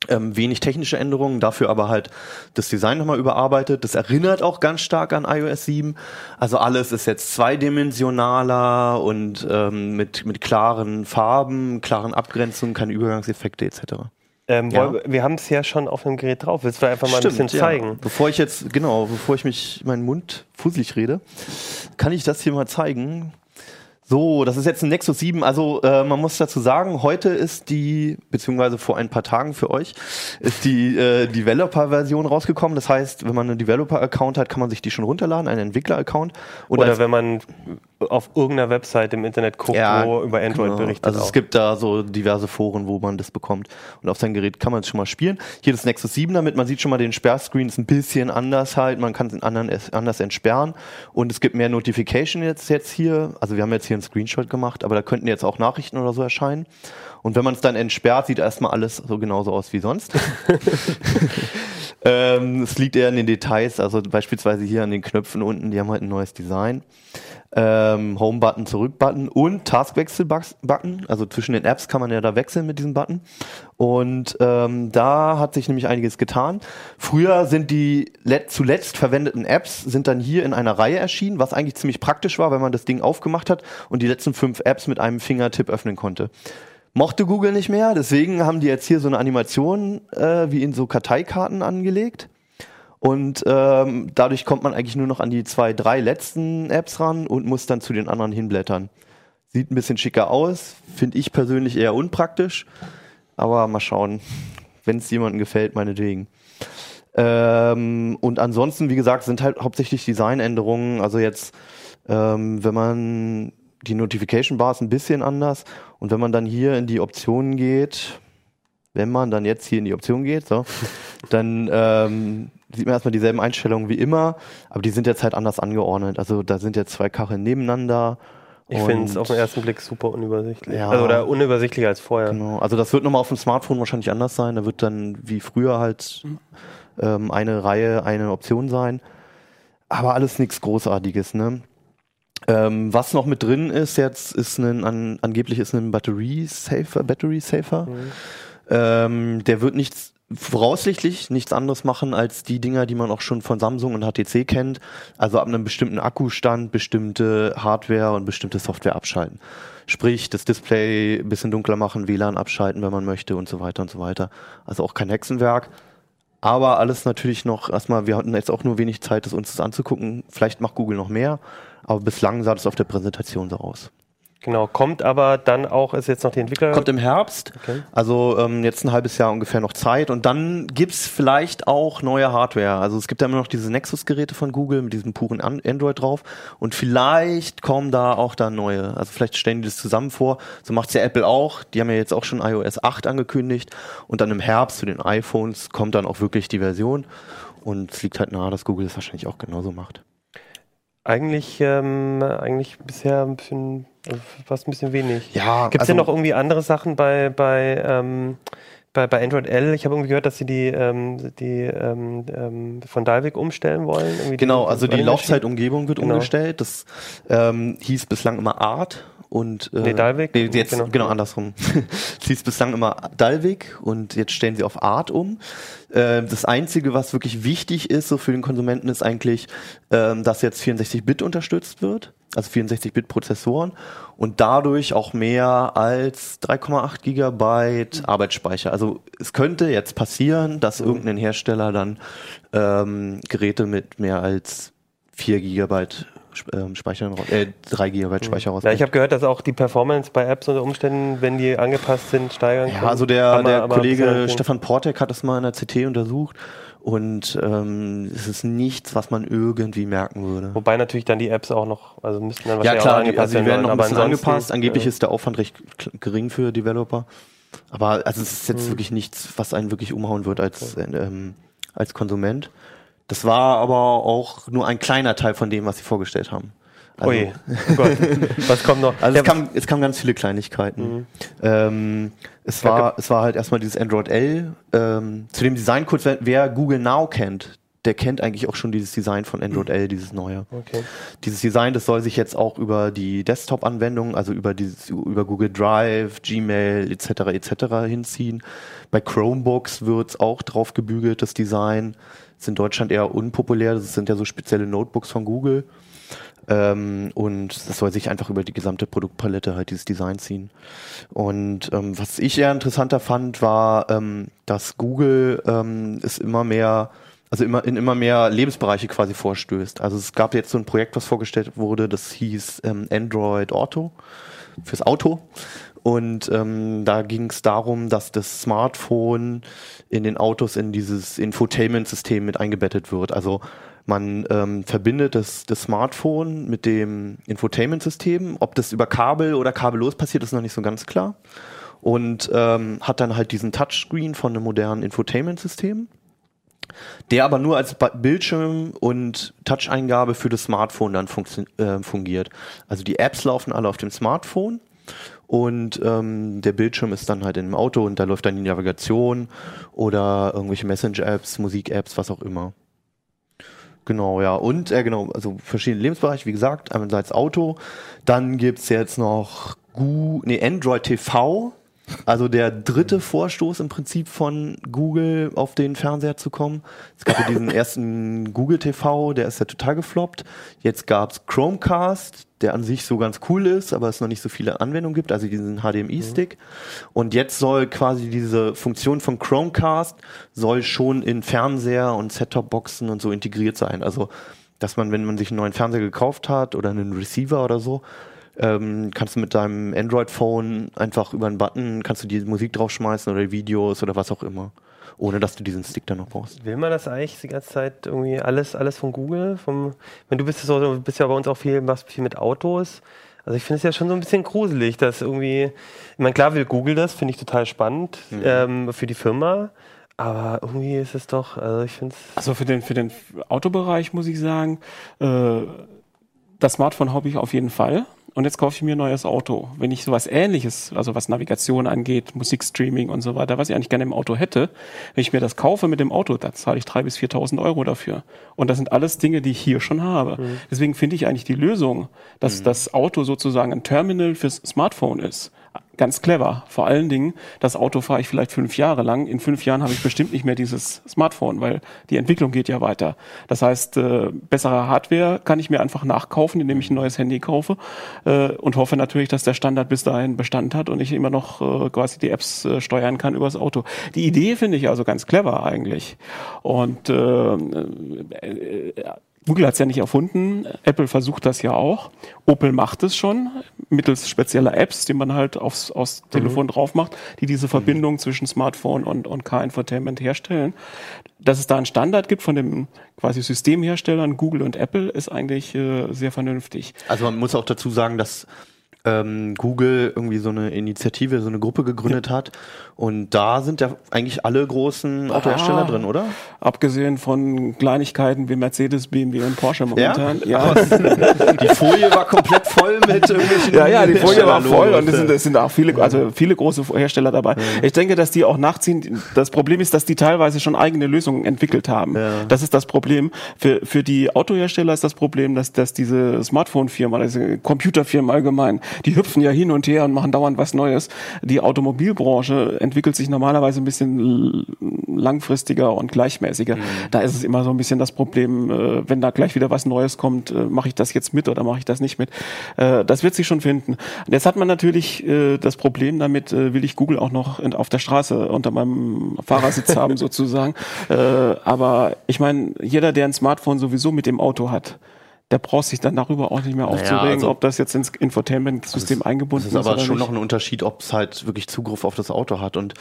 Ähm, wenig technische Änderungen, dafür aber halt das Design nochmal überarbeitet. Das erinnert auch ganz stark an iOS 7. Also alles ist jetzt zweidimensionaler und ähm, mit, mit klaren Farben, klaren Abgrenzungen, keine Übergangseffekte etc. Ähm, ja. Wir haben es ja schon auf dem Gerät drauf. Willst du einfach mal Stimmt, ein bisschen zeigen? Ja. Bevor ich jetzt, genau, bevor ich mich meinen Mund fusselig rede, kann ich das hier mal zeigen. So, das ist jetzt ein Nexus 7. Also äh, man muss dazu sagen, heute ist die, beziehungsweise vor ein paar Tagen für euch, ist die äh, Developer-Version rausgekommen. Das heißt, wenn man einen Developer-Account hat, kann man sich die schon runterladen, einen Entwickler-Account. Oder wenn man auf irgendeiner Website im Internet guckt, ja, wo über Android genau. berichtet. Also es gibt da so diverse Foren, wo man das bekommt. Und auf sein Gerät kann man es schon mal spielen. Hier das Nexus 7 damit, man sieht schon mal den Sperrscreen ist ein bisschen anders halt, man kann es anders entsperren und es gibt mehr Notification jetzt, jetzt hier. Also wir haben jetzt hier einen Screenshot gemacht, aber da könnten jetzt auch Nachrichten oder so erscheinen. Und wenn man es dann entsperrt, sieht erstmal alles so genauso aus wie sonst. [laughs] [laughs] ähm, es liegt eher in den Details, also beispielsweise hier an den Knöpfen unten, die haben halt ein neues Design ähm, Home-Button, Zurück-Button und Taskwechsel-Button. Also zwischen den Apps kann man ja da wechseln mit diesem Button. Und ähm, da hat sich nämlich einiges getan. Früher sind die zuletzt verwendeten Apps sind dann hier in einer Reihe erschienen, was eigentlich ziemlich praktisch war, wenn man das Ding aufgemacht hat und die letzten fünf Apps mit einem Fingertipp öffnen konnte mochte Google nicht mehr, deswegen haben die jetzt hier so eine Animation äh, wie in so Karteikarten angelegt. Und ähm, dadurch kommt man eigentlich nur noch an die zwei, drei letzten Apps ran und muss dann zu den anderen hinblättern. Sieht ein bisschen schicker aus, finde ich persönlich eher unpraktisch. Aber mal schauen, wenn es jemandem gefällt, meinetwegen. Ähm, und ansonsten, wie gesagt, sind halt hauptsächlich Designänderungen. Also jetzt, ähm, wenn man die Notification Bar ist ein bisschen anders. Und wenn man dann hier in die Optionen geht, wenn man dann jetzt hier in die Option geht, so, [laughs] dann ähm, sieht man erstmal dieselben Einstellungen wie immer, aber die sind jetzt halt anders angeordnet. Also da sind jetzt zwei Kacheln nebeneinander. Ich finde es auf den ersten Blick super unübersichtlich. Ja, also, oder unübersichtlicher als vorher. Genau. Also das wird nochmal auf dem Smartphone wahrscheinlich anders sein. Da wird dann wie früher halt ähm, eine Reihe, eine Option sein. Aber alles nichts Großartiges, ne? Ähm, was noch mit drin ist jetzt, ist ein, an, angeblich ist ein Battery Safer, Battery Safer. Mhm. Ähm, der wird nichts voraussichtlich nichts anderes machen als die Dinger, die man auch schon von Samsung und HTC kennt. Also ab einem bestimmten Akkustand bestimmte Hardware und bestimmte Software abschalten. Sprich, das Display ein bisschen dunkler machen, WLAN abschalten, wenn man möchte und so weiter und so weiter. Also auch kein Hexenwerk. Aber alles natürlich noch, erstmal, wir hatten jetzt auch nur wenig Zeit, das uns das anzugucken. Vielleicht macht Google noch mehr, aber bislang sah das auf der Präsentation so aus. Genau, kommt aber dann auch, ist jetzt noch die Entwickler. Kommt im Herbst, okay. also ähm, jetzt ein halbes Jahr ungefähr noch Zeit und dann gibt's vielleicht auch neue Hardware. Also es gibt ja immer noch diese Nexus-Geräte von Google mit diesem puren Android drauf und vielleicht kommen da auch da neue. Also vielleicht stellen die das zusammen vor. So macht's ja Apple auch. Die haben ja jetzt auch schon iOS 8 angekündigt und dann im Herbst zu den iPhones kommt dann auch wirklich die Version und es liegt halt nahe, dass Google das wahrscheinlich auch genauso macht. Eigentlich, ähm, eigentlich bisher ein bisschen, fast ein bisschen wenig. Ja. Gibt es also, denn noch irgendwie andere Sachen bei, bei, ähm, bei, bei Android L? Ich habe irgendwie gehört, dass sie die, ähm, die ähm, ähm, von Dalvik umstellen wollen. Irgendwie genau, die, also die Laufzeitumgebung wird genau. umgestellt. Das ähm, hieß bislang immer Art und äh, nee, Dalvik. Nee, jetzt genau, genau andersrum. [laughs] es hieß bislang immer Dalvik und jetzt stellen sie auf Art um. Äh, das einzige, was wirklich wichtig ist so für den Konsumenten, ist eigentlich, ähm, dass jetzt 64-Bit unterstützt wird, also 64-Bit Prozessoren und dadurch auch mehr als 3,8 Gigabyte Arbeitsspeicher. Also es könnte jetzt passieren, dass mhm. irgendein Hersteller dann ähm, Geräte mit mehr als 4 Gigabyte ähm, Speicher, äh, 3 GB Speicher raus. Ja, ich habe gehört, dass auch die Performance bei Apps unter Umständen, wenn die angepasst sind, steigern kann. Ja, also der, der aber Kollege Stefan Portek hat das mal in der CT untersucht und ähm, es ist nichts, was man irgendwie merken würde. Wobei natürlich dann die Apps auch noch, also müssten dann wahrscheinlich ja, klar, auch angepasst die, also die werden noch ein bisschen angepasst. Angeblich ja. ist der Aufwand recht gering für Developer. Aber also es ist jetzt mhm. wirklich nichts, was einen wirklich umhauen wird als, ähm, als Konsument. Das war aber auch nur ein kleiner Teil von dem, was sie vorgestellt haben. Also, Ui, oh Gott. [laughs] was kommt noch? Also es, kam, es kamen ganz viele Kleinigkeiten. Mhm. Ähm, es, war, es war halt erstmal dieses Android L. Ähm, zu dem Design kurz, wer, wer Google Now kennt, der kennt eigentlich auch schon dieses Design von Android L, dieses neue. Okay. Dieses Design, das soll sich jetzt auch über die Desktop-Anwendungen, also über dieses, über Google Drive, Gmail etc. etc. hinziehen. Bei Chromebooks wird's auch drauf gebügelt, das Design. Ist in Deutschland eher unpopulär. Das sind ja so spezielle Notebooks von Google. Ähm, und das soll sich einfach über die gesamte Produktpalette halt dieses Design ziehen. Und ähm, was ich eher interessanter fand, war, ähm, dass Google ähm, es immer mehr also immer in immer mehr Lebensbereiche quasi vorstößt. Also es gab jetzt so ein Projekt, was vorgestellt wurde, das hieß ähm, Android Auto fürs Auto. Und ähm, da ging es darum, dass das Smartphone in den Autos in dieses Infotainment-System mit eingebettet wird. Also man ähm, verbindet das, das Smartphone mit dem Infotainment-System. Ob das über Kabel oder kabellos passiert, ist noch nicht so ganz klar. Und ähm, hat dann halt diesen Touchscreen von einem modernen Infotainment-System der aber nur als Bildschirm und Touch-Eingabe für das Smartphone dann äh, fungiert. Also die Apps laufen alle auf dem Smartphone und ähm, der Bildschirm ist dann halt in dem Auto und da läuft dann die Navigation oder irgendwelche Messenger-Apps, Musik-Apps, was auch immer. Genau, ja. Und, äh, genau, also verschiedene Lebensbereiche, wie gesagt, einerseits Auto, dann gibt's jetzt noch Gu nee, Android TV, also der dritte Vorstoß im Prinzip von Google auf den Fernseher zu kommen. Es gab ja diesen [laughs] ersten Google TV, der ist ja total gefloppt. Jetzt gab's Chromecast, der an sich so ganz cool ist, aber es noch nicht so viele Anwendungen gibt, also diesen HDMI-Stick. Mhm. Und jetzt soll quasi diese Funktion von Chromecast soll schon in Fernseher und Set-Top-Boxen und so integriert sein. Also, dass man, wenn man sich einen neuen Fernseher gekauft hat oder einen Receiver oder so, ähm, kannst du mit deinem Android-Phone einfach über einen Button, kannst du die Musik draufschmeißen oder Videos oder was auch immer. Ohne dass du diesen Stick dann noch brauchst. Will man das eigentlich die ganze Zeit irgendwie alles, alles von Google? Vom, wenn du bist, so, bist ja bei uns auch viel, machst viel mit Autos. Also ich finde es ja schon so ein bisschen gruselig, dass irgendwie, ich meine, klar will Google das, finde ich total spannend mhm. ähm, für die Firma. Aber irgendwie ist es doch, also ich finde es. Also für den, für den Autobereich muss ich sagen, äh, das Smartphone habe ich auf jeden Fall und jetzt kaufe ich mir ein neues Auto. Wenn ich sowas ähnliches, also was Navigation angeht, Musikstreaming und so weiter, was ich eigentlich gerne im Auto hätte, wenn ich mir das kaufe mit dem Auto, da zahle ich drei bis 4.000 Euro dafür. Und das sind alles Dinge, die ich hier schon habe. Mhm. Deswegen finde ich eigentlich die Lösung, dass mhm. das Auto sozusagen ein Terminal fürs Smartphone ist ganz clever. Vor allen Dingen, das Auto fahre ich vielleicht fünf Jahre lang. In fünf Jahren habe ich bestimmt nicht mehr dieses Smartphone, weil die Entwicklung geht ja weiter. Das heißt, äh, bessere Hardware kann ich mir einfach nachkaufen, indem ich ein neues Handy kaufe äh, und hoffe natürlich, dass der Standard bis dahin Bestand hat und ich immer noch äh, quasi die Apps äh, steuern kann übers Auto. Die Idee finde ich also ganz clever eigentlich. Und äh, äh, Google hat es ja nicht erfunden, Apple versucht das ja auch. Opel macht es schon mittels spezieller Apps, die man halt aufs, aufs mhm. Telefon drauf macht, die diese Verbindung mhm. zwischen Smartphone und, und Car-Infotainment herstellen. Dass es da einen Standard gibt von dem quasi Systemherstellern Google und Apple ist eigentlich äh, sehr vernünftig. Also man muss auch dazu sagen, dass ähm, Google irgendwie so eine Initiative, so eine Gruppe gegründet ja. hat. Und da sind ja eigentlich alle großen Autohersteller ah, drin, oder? Abgesehen von Kleinigkeiten wie Mercedes, BMW und Porsche momentan. Ja. ja. [laughs] die Folie war komplett voll mit irgendwelchen. Ja, ja, die Folie war voll und es sind, es sind auch viele, also viele große Hersteller dabei. Ich denke, dass die auch nachziehen. Das Problem ist, dass die teilweise schon eigene Lösungen entwickelt haben. Das ist das Problem. Für, für die Autohersteller ist das Problem, dass, dass diese Smartphone-Firma, also Computerfirmen allgemein, die hüpfen ja hin und her und machen dauernd was Neues. Die Automobilbranche entwickelt sich normalerweise ein bisschen langfristiger und gleichmäßiger. Mhm. Da ist es immer so ein bisschen das Problem, äh, wenn da gleich wieder was Neues kommt, äh, mache ich das jetzt mit oder mache ich das nicht mit. Äh, das wird sich schon finden. Jetzt hat man natürlich das Problem damit, will ich Google auch noch auf der Straße unter meinem Fahrersitz haben [laughs] sozusagen. Aber ich meine, jeder, der ein Smartphone sowieso mit dem Auto hat, der braucht sich dann darüber auch nicht mehr aufzuregen, naja, also, ob das jetzt ins Infotainment-System also eingebunden ist. Das ist aber schon nicht. noch ein Unterschied, ob es halt wirklich Zugriff auf das Auto hat. Und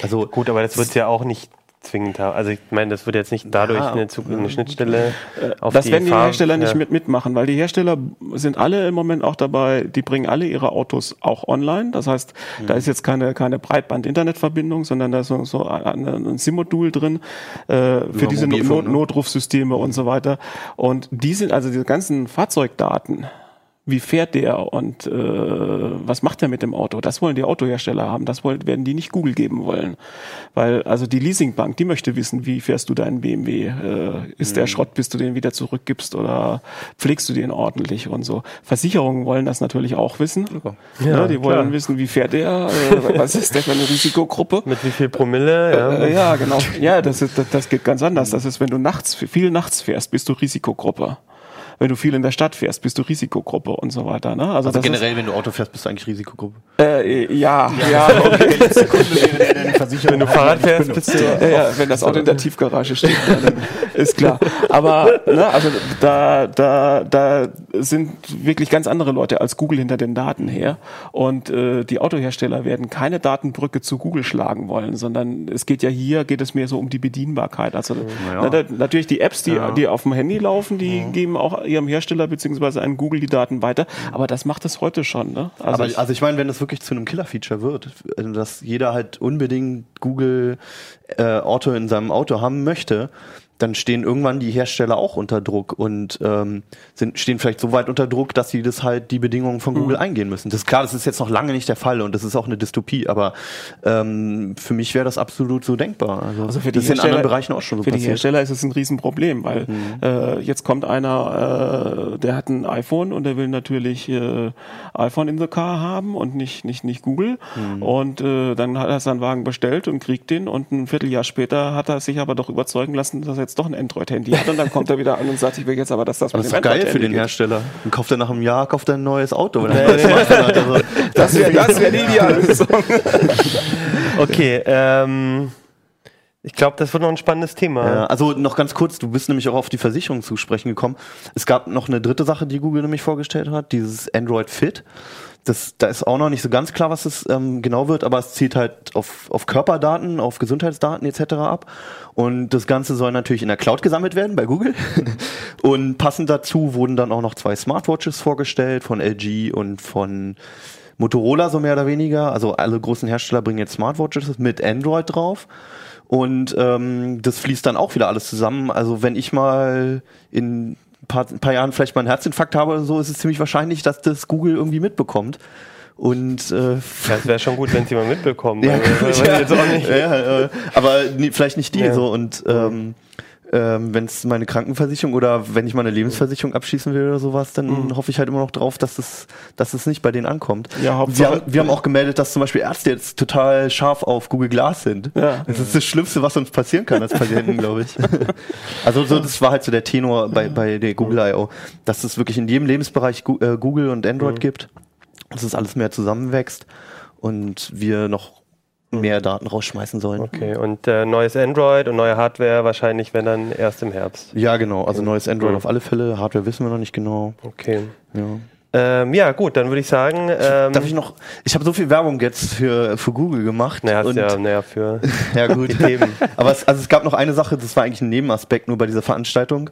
also gut, aber das wird ja auch nicht zwingend haben. Also ich meine, das wird jetzt nicht dadurch ja, eine, eine, Schnittstelle äh, auf Das die werden die Farbe, Hersteller nicht mit mitmachen, weil die Hersteller sind alle im Moment auch dabei, die bringen alle ihre Autos auch online. Das heißt, mhm. da ist jetzt keine, keine Breitband-Internetverbindung, sondern da ist so, so ein, ein SIM-Modul drin äh, für diese Not ne? Notrufsysteme und so weiter. Und die sind also diese ganzen Fahrzeugdaten, wie fährt der und äh, was macht er mit dem Auto? Das wollen die Autohersteller haben, das wollen, werden die nicht Google geben wollen. Weil also die Leasingbank, die möchte wissen, wie fährst du deinen BMW? Äh, ist mhm. der Schrott, bis du den wieder zurückgibst oder pflegst du den ordentlich und so. Versicherungen wollen das natürlich auch wissen. Ja, ja die wollen klar. wissen, wie fährt der, äh, [laughs] was ist der für eine Risikogruppe? Mit wie viel Promille? Ja, äh, ja genau. Ja, das, ist, das, das geht ganz anders. Das ist, wenn du nachts, viel nachts fährst, bist du Risikogruppe wenn du viel in der Stadt fährst, bist du Risikogruppe und so weiter. Ne? Also, also generell, ist, wenn du Auto fährst, bist du eigentlich Risikogruppe? Äh, ja, ja, ja [laughs] okay. [laughs] wenn du Fahrrad fährst, bist du. Ja, ja, wenn das Auto in der Tiefgarage steht, dann ist klar. Aber ne, also da, da, da sind wirklich ganz andere Leute als Google hinter den Daten her. Und äh, die Autohersteller werden keine Datenbrücke zu Google schlagen wollen, sondern es geht ja hier, geht es mehr so um die Bedienbarkeit. Also ja. na, da, natürlich die Apps, die, ja. die auf dem Handy laufen, die geben auch ihrem Hersteller beziehungsweise an Google die Daten weiter. Aber das macht es heute schon. Ne? Also, Aber, ich, also ich meine, wenn das wirklich zu einem Killer-Feature wird, also dass jeder halt unbedingt Google äh, Auto in seinem Auto haben möchte, dann stehen irgendwann die Hersteller auch unter Druck und ähm, sind, stehen vielleicht so weit unter Druck, dass sie das halt die Bedingungen von Google mhm. eingehen müssen. Das ist klar, das ist jetzt noch lange nicht der Fall und das ist auch eine Dystopie, aber ähm, für mich wäre das absolut so denkbar. Also, also für die das ist in anderen Bereichen auch schon so Für passiert. die Hersteller ist es ein Riesenproblem, weil mhm. äh, jetzt kommt einer, äh, der hat ein iPhone und der will natürlich äh, iPhone in the Car haben und nicht nicht nicht Google mhm. und äh, dann hat er seinen Wagen bestellt und kriegt den und ein Vierteljahr später hat er sich aber doch überzeugen lassen, dass er jetzt doch ein Android-Handy hat und dann kommt er wieder an und sagt, ich will jetzt aber, dass das aber mit das ist geil für den geht. Hersteller. Dann kauft er nach einem Jahr, kauft er ein neues Auto. Oder nee, nee. Also, das wäre das wär die ideale [laughs] Okay, ähm, ich glaube, das wird noch ein spannendes Thema. Ja, also noch ganz kurz, du bist nämlich auch auf die Versicherung zu sprechen gekommen. Es gab noch eine dritte Sache, die Google nämlich vorgestellt hat, dieses Android Fit. Das, da ist auch noch nicht so ganz klar, was es ähm, genau wird, aber es zielt halt auf, auf Körperdaten, auf Gesundheitsdaten etc. ab. Und das Ganze soll natürlich in der Cloud gesammelt werden bei Google. [laughs] und passend dazu wurden dann auch noch zwei Smartwatches vorgestellt von LG und von Motorola, so mehr oder weniger. Also alle großen Hersteller bringen jetzt Smartwatches mit Android drauf. Und ähm, das fließt dann auch wieder alles zusammen. Also wenn ich mal in paar, paar Jahren vielleicht mal einen Herzinfarkt habe oder so, ist es ziemlich wahrscheinlich, dass das Google irgendwie mitbekommt. Und äh, [laughs] das wäre schon gut, wenn sie mal mitbekommen. Ja, also, ja, ja, äh, aber vielleicht nicht die ja. so und ähm, ähm, wenn es meine Krankenversicherung oder wenn ich meine Lebensversicherung abschließen will oder sowas, dann mhm. hoffe ich halt immer noch drauf, dass es, dass es nicht bei denen ankommt. Ja, wir, haben, wir haben auch gemeldet, dass zum Beispiel Ärzte jetzt total scharf auf Google Glass sind. Ja. Das ist das Schlimmste, was uns passieren kann als Patienten, glaube ich. [laughs] also so, das war halt so der Tenor bei, bei der Google I.O., dass es wirklich in jedem Lebensbereich äh, Google und Android mhm. gibt, dass es alles mehr zusammenwächst und wir noch mehr Daten rausschmeißen sollen. Okay, und äh, neues Android und neue Hardware wahrscheinlich, wenn dann erst im Herbst. Ja, genau. Also neues Android mhm. auf alle Fälle. Hardware wissen wir noch nicht genau. Okay. Ja. Ähm, ja, gut, dann würde ich sagen. Ähm, Darf ich noch? Ich habe so viel Werbung jetzt für, für Google gemacht. Naja, und ja, naja, für [laughs] ja, gut. die Themen. Aber es, also es gab noch eine Sache, das war eigentlich ein Nebenaspekt nur bei dieser Veranstaltung,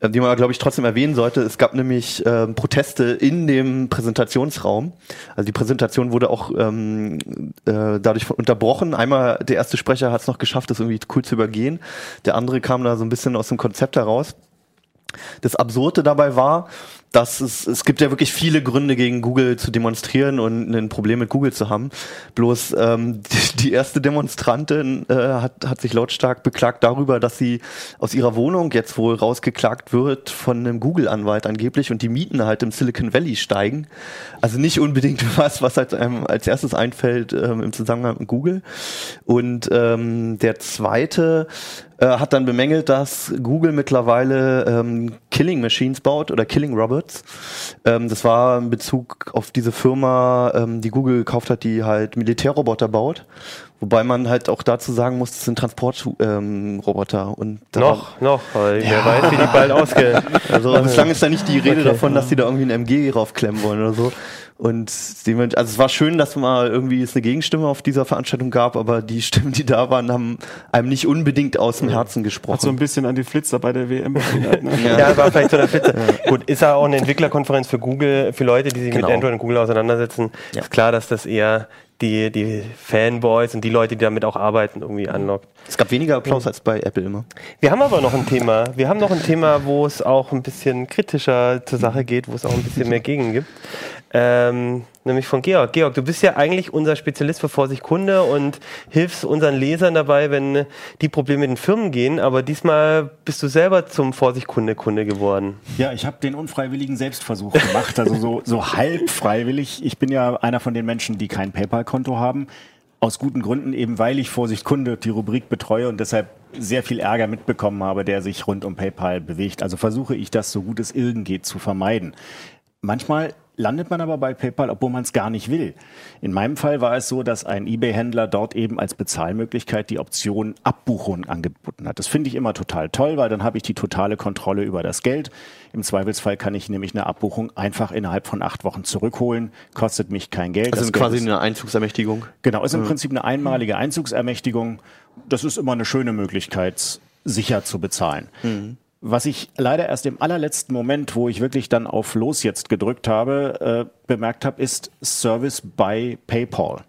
äh, die man, glaube ich, trotzdem erwähnen sollte. Es gab nämlich ähm, Proteste in dem Präsentationsraum. Also die Präsentation wurde auch ähm, äh, dadurch unterbrochen. Einmal der erste Sprecher hat es noch geschafft, das irgendwie cool zu übergehen. Der andere kam da so ein bisschen aus dem Konzept heraus. Das Absurde dabei war, dass es, es gibt ja wirklich viele Gründe gegen Google zu demonstrieren und ein Problem mit Google zu haben. Bloß ähm, die, [laughs] die erste Demonstrantin äh, hat, hat sich lautstark beklagt darüber, dass sie aus ihrer Wohnung jetzt wohl rausgeklagt wird von einem Google-Anwalt angeblich und die Mieten halt im Silicon Valley steigen. Also nicht unbedingt [laughs] was, was halt einem als erstes einfällt ähm, im Zusammenhang mit Google. Und ähm, der zweite äh, hat dann bemängelt, dass Google mittlerweile ähm, Killing Machines baut oder Killing Robots. Ähm, das war in Bezug auf diese Firma, ähm, die Google gekauft hat, die halt Militärroboter baut, Wobei man halt auch dazu sagen muss, das sind Transportroboter ähm, und noch, noch, weil ja. wer weiß, wie die bald ausgehen. Also bislang ist da nicht die Rede okay. davon, dass die da irgendwie ein MG raufklemmen wollen oder so. Und also es war schön, dass mal irgendwie es eine Gegenstimme auf dieser Veranstaltung gab, aber die [laughs] Stimmen, die da waren, haben einem nicht unbedingt aus dem Herzen gesprochen. Hat so ein bisschen an die Flitzer bei der WM erinnert. Ne? [laughs] ja. ja, war vielleicht so der Flitzer. Ja. Gut, ist ja auch eine Entwicklerkonferenz für Google, für Leute, die sich genau. mit Android und Google auseinandersetzen. Ja. Ist klar, dass das eher die, die Fanboys und die Leute, die damit auch arbeiten, irgendwie anlockt. Es gab weniger Applaus als bei Apple immer. Wir haben aber noch ein Thema. Wir haben noch ein Thema, wo es auch ein bisschen kritischer zur Sache geht, wo es auch ein bisschen mehr gegen gibt. Ähm, nämlich von Georg. Georg, du bist ja eigentlich unser Spezialist für Vorsicht Kunde und hilfst unseren Lesern dabei, wenn die Probleme in Firmen gehen. Aber diesmal bist du selber zum Vorsicht Kunde Kunde geworden. Ja, ich habe den unfreiwilligen Selbstversuch gemacht, also so, so halb freiwillig. Ich bin ja einer von den Menschen, die kein PayPal-Konto haben. Aus guten Gründen, eben weil ich Vorsicht Kunde die Rubrik betreue und deshalb sehr viel Ärger mitbekommen habe, der sich rund um PayPal bewegt. Also versuche ich das so gut es irgend geht zu vermeiden. Manchmal landet man aber bei PayPal, obwohl man es gar nicht will. In meinem Fall war es so, dass ein eBay-Händler dort eben als Bezahlmöglichkeit die Option Abbuchung angeboten hat. Das finde ich immer total toll, weil dann habe ich die totale Kontrolle über das Geld. Im Zweifelsfall kann ich nämlich eine Abbuchung einfach innerhalb von acht Wochen zurückholen, kostet mich kein Geld. Also quasi ist, eine Einzugsermächtigung. Genau, ist im mhm. Prinzip eine einmalige Einzugsermächtigung. Das ist immer eine schöne Möglichkeit, sicher zu bezahlen. Mhm. Was ich leider erst im allerletzten Moment, wo ich wirklich dann auf Los jetzt gedrückt habe, äh, bemerkt habe, ist Service by PayPal.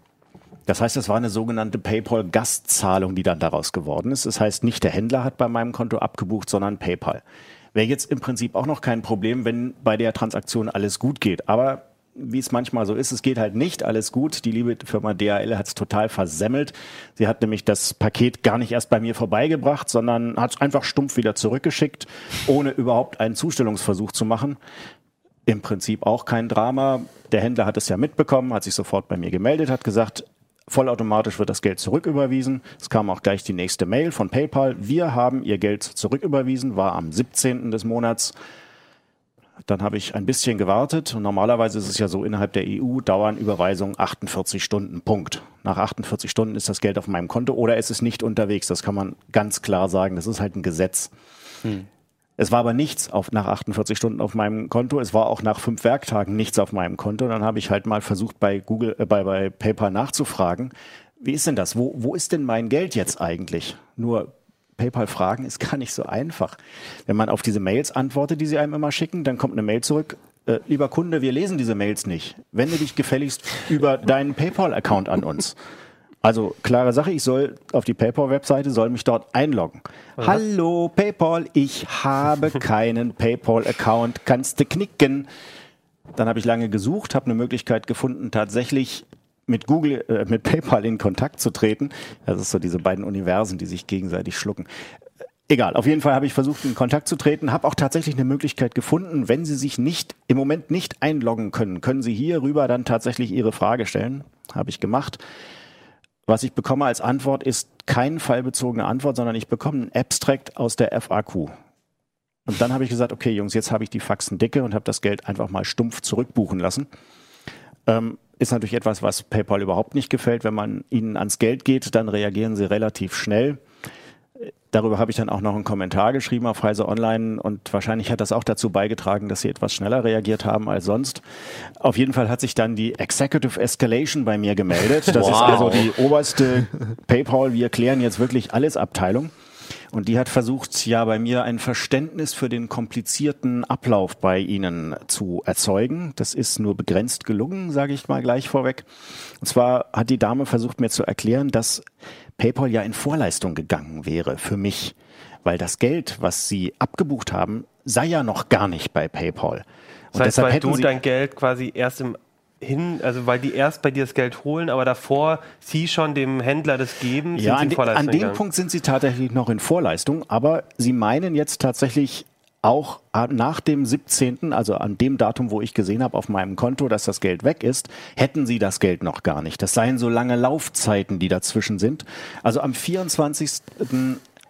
Das heißt, es war eine sogenannte PayPal-Gastzahlung, die dann daraus geworden ist. Das heißt, nicht der Händler hat bei meinem Konto abgebucht, sondern PayPal. Wäre jetzt im Prinzip auch noch kein Problem, wenn bei der Transaktion alles gut geht. Aber wie es manchmal so ist, es geht halt nicht alles gut. Die liebe Firma DHL hat es total versemmelt. Sie hat nämlich das Paket gar nicht erst bei mir vorbeigebracht, sondern hat es einfach stumpf wieder zurückgeschickt, ohne überhaupt einen Zustellungsversuch zu machen. Im Prinzip auch kein Drama. Der Händler hat es ja mitbekommen, hat sich sofort bei mir gemeldet, hat gesagt, vollautomatisch wird das Geld zurücküberwiesen. Es kam auch gleich die nächste Mail von PayPal. Wir haben Ihr Geld zurücküberwiesen, war am 17. des Monats. Dann habe ich ein bisschen gewartet und normalerweise ist es ja so, innerhalb der EU dauern Überweisungen 48 Stunden. Punkt. Nach 48 Stunden ist das Geld auf meinem Konto oder es ist nicht unterwegs. Das kann man ganz klar sagen. Das ist halt ein Gesetz. Hm. Es war aber nichts auf, nach 48 Stunden auf meinem Konto. Es war auch nach fünf Werktagen nichts auf meinem Konto. Dann habe ich halt mal versucht, bei Google, äh, bei, bei PayPal nachzufragen. Wie ist denn das? Wo, wo ist denn mein Geld jetzt eigentlich? Nur PayPal fragen ist gar nicht so einfach. Wenn man auf diese Mails antwortet, die sie einem immer schicken, dann kommt eine Mail zurück. Äh, lieber Kunde, wir lesen diese Mails nicht. Wende dich gefälligst über deinen PayPal-Account an uns. Also klare Sache, ich soll auf die PayPal-Webseite, soll mich dort einloggen. Ja. Hallo PayPal, ich habe [laughs] keinen PayPal-Account, kannst du knicken. Dann habe ich lange gesucht, habe eine Möglichkeit gefunden, tatsächlich mit Google, äh, mit PayPal in Kontakt zu treten. Das ist so diese beiden Universen, die sich gegenseitig schlucken. Egal, auf jeden Fall habe ich versucht, in Kontakt zu treten, habe auch tatsächlich eine Möglichkeit gefunden, wenn Sie sich nicht im Moment nicht einloggen können, können Sie hier rüber dann tatsächlich Ihre Frage stellen. Habe ich gemacht. Was ich bekomme als Antwort ist kein fallbezogene Antwort, sondern ich bekomme einen Abstract aus der FAQ. Und dann habe ich gesagt, okay, Jungs, jetzt habe ich die Faxen dicke und habe das Geld einfach mal stumpf zurückbuchen lassen. Ähm, ist natürlich etwas, was PayPal überhaupt nicht gefällt. Wenn man ihnen ans Geld geht, dann reagieren sie relativ schnell. Darüber habe ich dann auch noch einen Kommentar geschrieben auf Heise Online und wahrscheinlich hat das auch dazu beigetragen, dass sie etwas schneller reagiert haben als sonst. Auf jeden Fall hat sich dann die Executive Escalation bei mir gemeldet. Das wow. ist also die oberste PayPal, wir klären jetzt wirklich alles Abteilung. Und die hat versucht, ja bei mir ein Verständnis für den komplizierten Ablauf bei Ihnen zu erzeugen. Das ist nur begrenzt gelungen, sage ich mal gleich vorweg. Und zwar hat die Dame versucht mir zu erklären, dass PayPal ja in Vorleistung gegangen wäre für mich, weil das Geld, was Sie abgebucht haben, sei ja noch gar nicht bei PayPal. Und das heißt, deshalb weil du dein Geld quasi erst im hin, also weil die erst bei dir das Geld holen, aber davor sie schon dem Händler das geben, ja, sind sie in Vorleistung. An dem Punkt sind sie tatsächlich noch in Vorleistung, aber sie meinen jetzt tatsächlich auch nach dem 17., also an dem Datum, wo ich gesehen habe auf meinem Konto, dass das Geld weg ist, hätten sie das Geld noch gar nicht. Das seien so lange Laufzeiten, die dazwischen sind. Also am 24.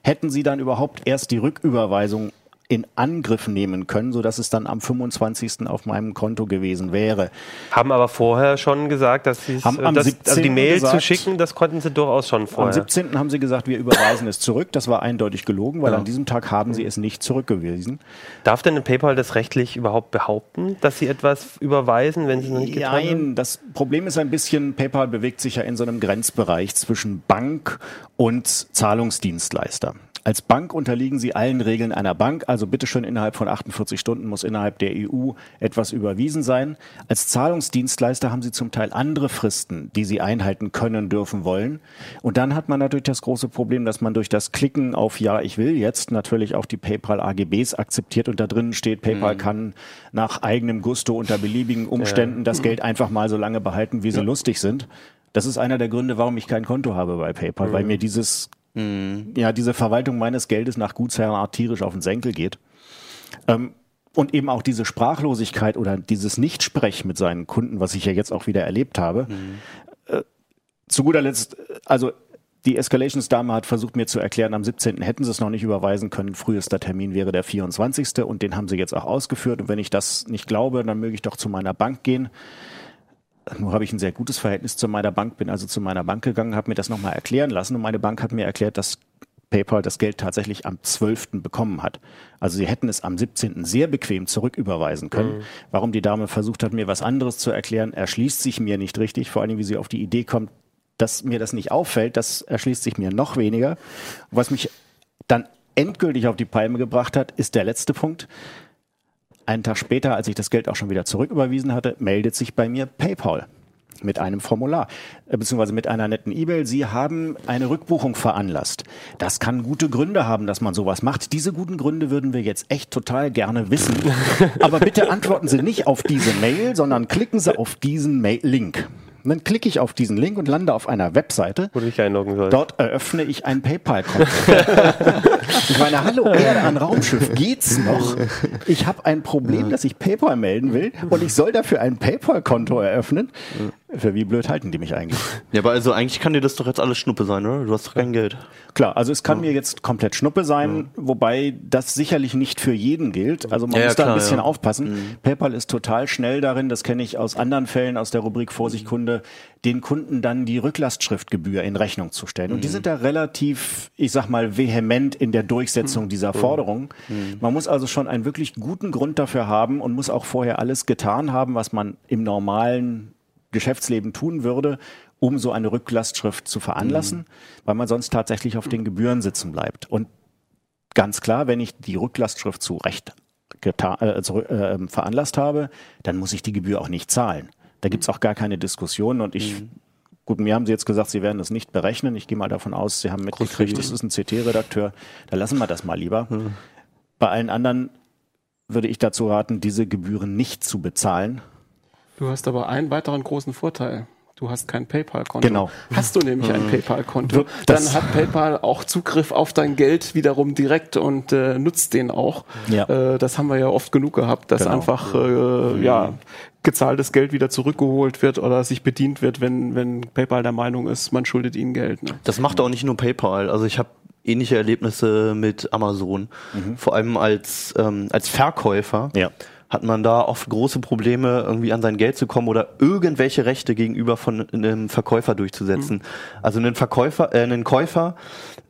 hätten sie dann überhaupt erst die Rücküberweisung in Angriff nehmen können, sodass es dann am 25. auf meinem Konto gewesen wäre. Haben aber vorher schon gesagt, dass sie Haben am das, 17. also die Mail gesagt- zu schicken, das konnten sie durchaus schon Am vorher. 17. haben sie gesagt, wir überweisen es zurück. Das war eindeutig gelogen, weil Ja. an diesem Tag haben sie es nicht zurückgewiesen. Darf denn PayPal das rechtlich überhaupt behaupten, dass sie etwas überweisen, wenn sie es noch nicht getan haben? Nein, das Problem ist ein bisschen, PayPal bewegt sich ja in so einem Grenzbereich zwischen Bank und Zahlungsdienstleister. Als Bank unterliegen sie allen Regeln einer Bank, also bitteschön innerhalb von 48 Stunden muss innerhalb der EU etwas überwiesen sein. Als Zahlungsdienstleister haben sie zum Teil andere Fristen, die sie einhalten können, dürfen, wollen. Und dann hat man natürlich das große Problem, dass man durch das Klicken auf Ja, ich will jetzt natürlich auch die PayPal AGBs akzeptiert und da drinnen steht, PayPal kann nach eigenem Gusto unter beliebigen Umständen das Geld einfach mal so lange behalten, wie sie lustig sind. Das ist einer der Gründe, warum ich kein Konto habe bei PayPal, weil mir dieses, ja, diese Verwaltung meines Geldes nach Gutsherrenart tierisch auf den Senkel geht. Ähm, und eben auch diese Sprachlosigkeit oder dieses Nichtsprech mit seinen Kunden, was ich ja jetzt auch wieder erlebt habe. Äh, zu guter Letzt, also die Escalations-Dame hat versucht mir zu erklären, am 17. hätten sie es noch nicht überweisen können. Frühester Termin wäre der 24. und den haben sie jetzt auch ausgeführt. Und wenn ich das nicht glaube, dann möge ich doch zu meiner Bank gehen. Nur habe ich ein sehr gutes Verhältnis zu meiner Bank, bin also zu meiner Bank gegangen, habe mir das nochmal erklären lassen und meine Bank hat mir erklärt, dass PayPal das Geld tatsächlich am 12. bekommen hat. Also sie hätten es am 17. sehr bequem zurücküberweisen können. Warum die Dame versucht hat, mir was anderes zu erklären, erschließt sich mir nicht richtig. Vor allem, wie sie auf die Idee kommt, dass mir das nicht auffällt, das erschließt sich mir noch weniger. Was mich dann endgültig auf die Palme gebracht hat, ist der letzte Punkt. Einen Tag später, als ich das Geld auch schon wieder zurücküberwiesen hatte, meldet sich bei mir PayPal mit einem Formular, äh, beziehungsweise mit einer netten E-Mail. Sie haben eine Rückbuchung veranlasst. Das kann gute Gründe haben, dass man sowas macht. Diese guten Gründe würden wir jetzt echt total gerne wissen. [laughs] Aber bitte antworten Sie nicht auf diese Mail, sondern klicken Sie auf diesen Mail Link. Und dann klicke ich auf diesen Link und lande auf einer Webseite. Wo du dich einloggen sollst. Dort eröffne ich ein PayPal-Konto. [laughs] ich meine, hallo, [laughs] Erde an Raumschiff, geht's noch? Ich habe ein Problem, dass ich PayPal melden will und ich soll dafür ein PayPal-Konto eröffnen. Für wie blöd halten die mich eigentlich? Ja, aber also eigentlich kann dir das doch jetzt alles Schnuppe sein, oder? Du hast doch kein Geld. Klar, also es kann mir jetzt komplett Schnuppe sein, wobei das sicherlich nicht für jeden gilt. Also man Ja, muss ja, da ein klar, bisschen ja. aufpassen. PayPal ist total schnell darin, das kenne ich aus anderen Fällen aus der Rubrik Vorsicht Kunde, den Kunden dann die Rücklastschriftgebühr in Rechnung zu stellen. Und die sind da relativ, ich sag mal, vehement in der Durchsetzung dieser Forderung. Man muss also schon einen wirklich guten Grund dafür haben und muss auch vorher alles getan haben, was man im normalen Geschäftsleben tun würde, um so eine Rücklastschrift zu veranlassen, weil man sonst tatsächlich auf den Gebühren sitzen bleibt. Und ganz klar, wenn ich die Rücklastschrift zu Recht geta- äh, äh, veranlasst habe, dann muss ich die Gebühr auch nicht zahlen. Da gibt's auch gar keine Diskussion und ich Gut, mir haben Sie jetzt gesagt, Sie werden das nicht berechnen. Ich gehe mal davon aus, Sie haben mitgekriegt, das ist ein CT-Redakteur. Da lassen wir das mal lieber. Bei allen anderen würde ich dazu raten, diese Gebühren nicht zu bezahlen. Du hast aber einen weiteren großen Vorteil. Du hast kein PayPal-Konto. Genau. Hast du nämlich ein PayPal-Konto, Das- dann hat PayPal auch Zugriff auf dein Geld wiederum direkt und äh, nutzt den auch. Ja. Äh, das haben wir ja oft genug gehabt, dass Genau. einfach äh, ja gezahltes Geld wieder zurückgeholt wird oder sich bedient wird, wenn wenn PayPal der Meinung ist, man schuldet ihnen Geld. Ne? Das macht auch nicht nur PayPal. Also ich habe ähnliche Erlebnisse mit Amazon. Vor allem als, ähm, als Verkäufer Ja. Hat man da oft große Probleme, irgendwie an sein Geld zu kommen oder irgendwelche Rechte gegenüber von einem Verkäufer durchzusetzen. Also ein Verkäufer, äh, ein Käufer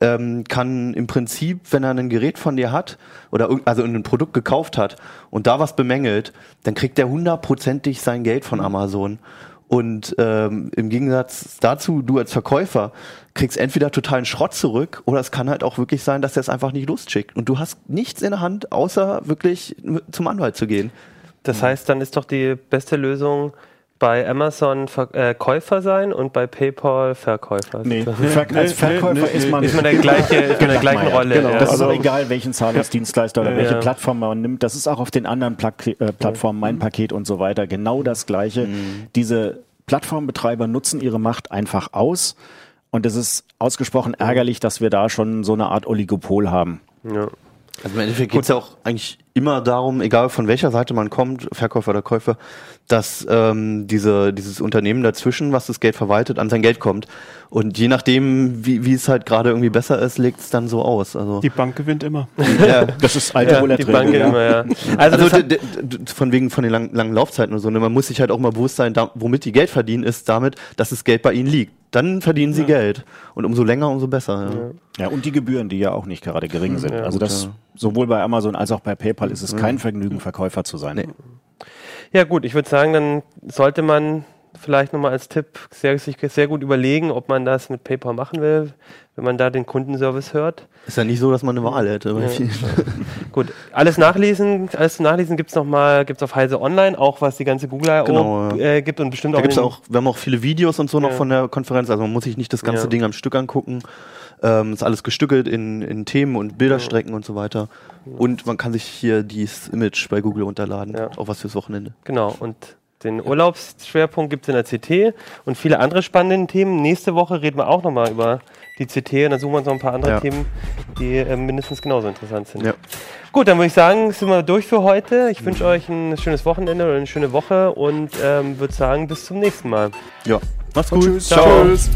ähm, kann im Prinzip, wenn er ein Gerät von dir hat oder also ein Produkt gekauft hat und da was bemängelt, dann kriegt er hundertprozentig sein Geld von Amazon. Und ähm, im Gegensatz dazu, du als Verkäufer kriegst entweder totalen Schrott zurück oder es kann halt auch wirklich sein, dass er es einfach nicht losschickt. Und du hast nichts in der Hand, außer wirklich zum Anwalt zu gehen. Das heißt, dann ist doch die beste Lösung bei Amazon Ver äh, Käufer sein und bei PayPal Verkäufer. Nee. Ver als Verkäufer nee, nee, ist man Ist man der gleiche, man der gleichen Meier. Rolle. Genau. ja. Das ist Also- auch egal, welchen Zahlungsdienstleister oder welche Ja. Plattform man nimmt. Das ist auch auf den anderen Pla äh, Plattformen, mein Paket und so weiter, genau das Gleiche. Diese Plattformbetreiber nutzen ihre Macht einfach aus. Und es ist ausgesprochen ärgerlich, dass wir da schon so eine Art Oligopol haben. ja. Also im Endeffekt geht es ja auch eigentlich immer darum, egal von welcher Seite man kommt, Verkäufer oder Käufer, dass ähm, diese, dieses Unternehmen dazwischen, was das Geld verwaltet, an sein Geld kommt. Und je nachdem, wie, wie es halt gerade irgendwie besser ist, legt es dann so aus. Also die Bank gewinnt immer. ja, [laughs] das ist alte ja, die Bank ja. immer, ja. Also, also von wegen von den lang, langen Laufzeiten und so. Ne? Man muss sich halt auch mal bewusst sein, da, womit die Geld verdienen, ist damit, dass das Geld bei ihnen liegt dann verdienen sie ja. Geld. Und umso länger, umso besser. Ja. ja, und die Gebühren, die ja auch nicht gerade gering sind. Ja, also das sowohl bei Amazon als auch bei PayPal ist es kein Vergnügen, Verkäufer zu sein. Nee. Ja gut, ich würde sagen, dann sollte man vielleicht nochmal als Tipp sehr, sich sehr gut überlegen, ob man das mit PayPal machen will, wenn man da den Kundenservice hört. Ist ja nicht so, dass man eine Wahl hätte. Ja. [laughs] Gut, alles nachlesen, alles zu nachlesen gibt's noch mal, gibt's auf Heise Online, auch was die ganze Google I.O. Genau, ja. äh, gibt und bestimmt da auch, gibt's auch. Wir haben auch viele Videos und so ja. noch von der Konferenz, also man muss sich nicht das ganze Ding am Stück angucken. Ähm, ist alles gestückelt in, in Themen und Bilderstrecken und so weiter. Und man kann sich hier dieses Image bei Google runterladen, auch was fürs Wochenende. Genau, und den Urlaubsschwerpunkt gibt es in der CT und viele andere spannende Themen. Nächste Woche reden wir auch nochmal über die CT und dann suchen wir uns noch ein paar andere ja. Themen, die äh, mindestens genauso interessant sind. Ja. Gut, dann würde ich sagen, sind wir durch für heute. Ich wünsche euch ein schönes Wochenende oder eine schöne Woche und ähm, würde sagen, bis zum nächsten Mal. Ja, macht's gut. Tschüss. Ciao. Tschüss.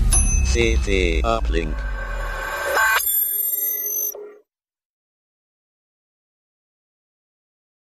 CT Uplink.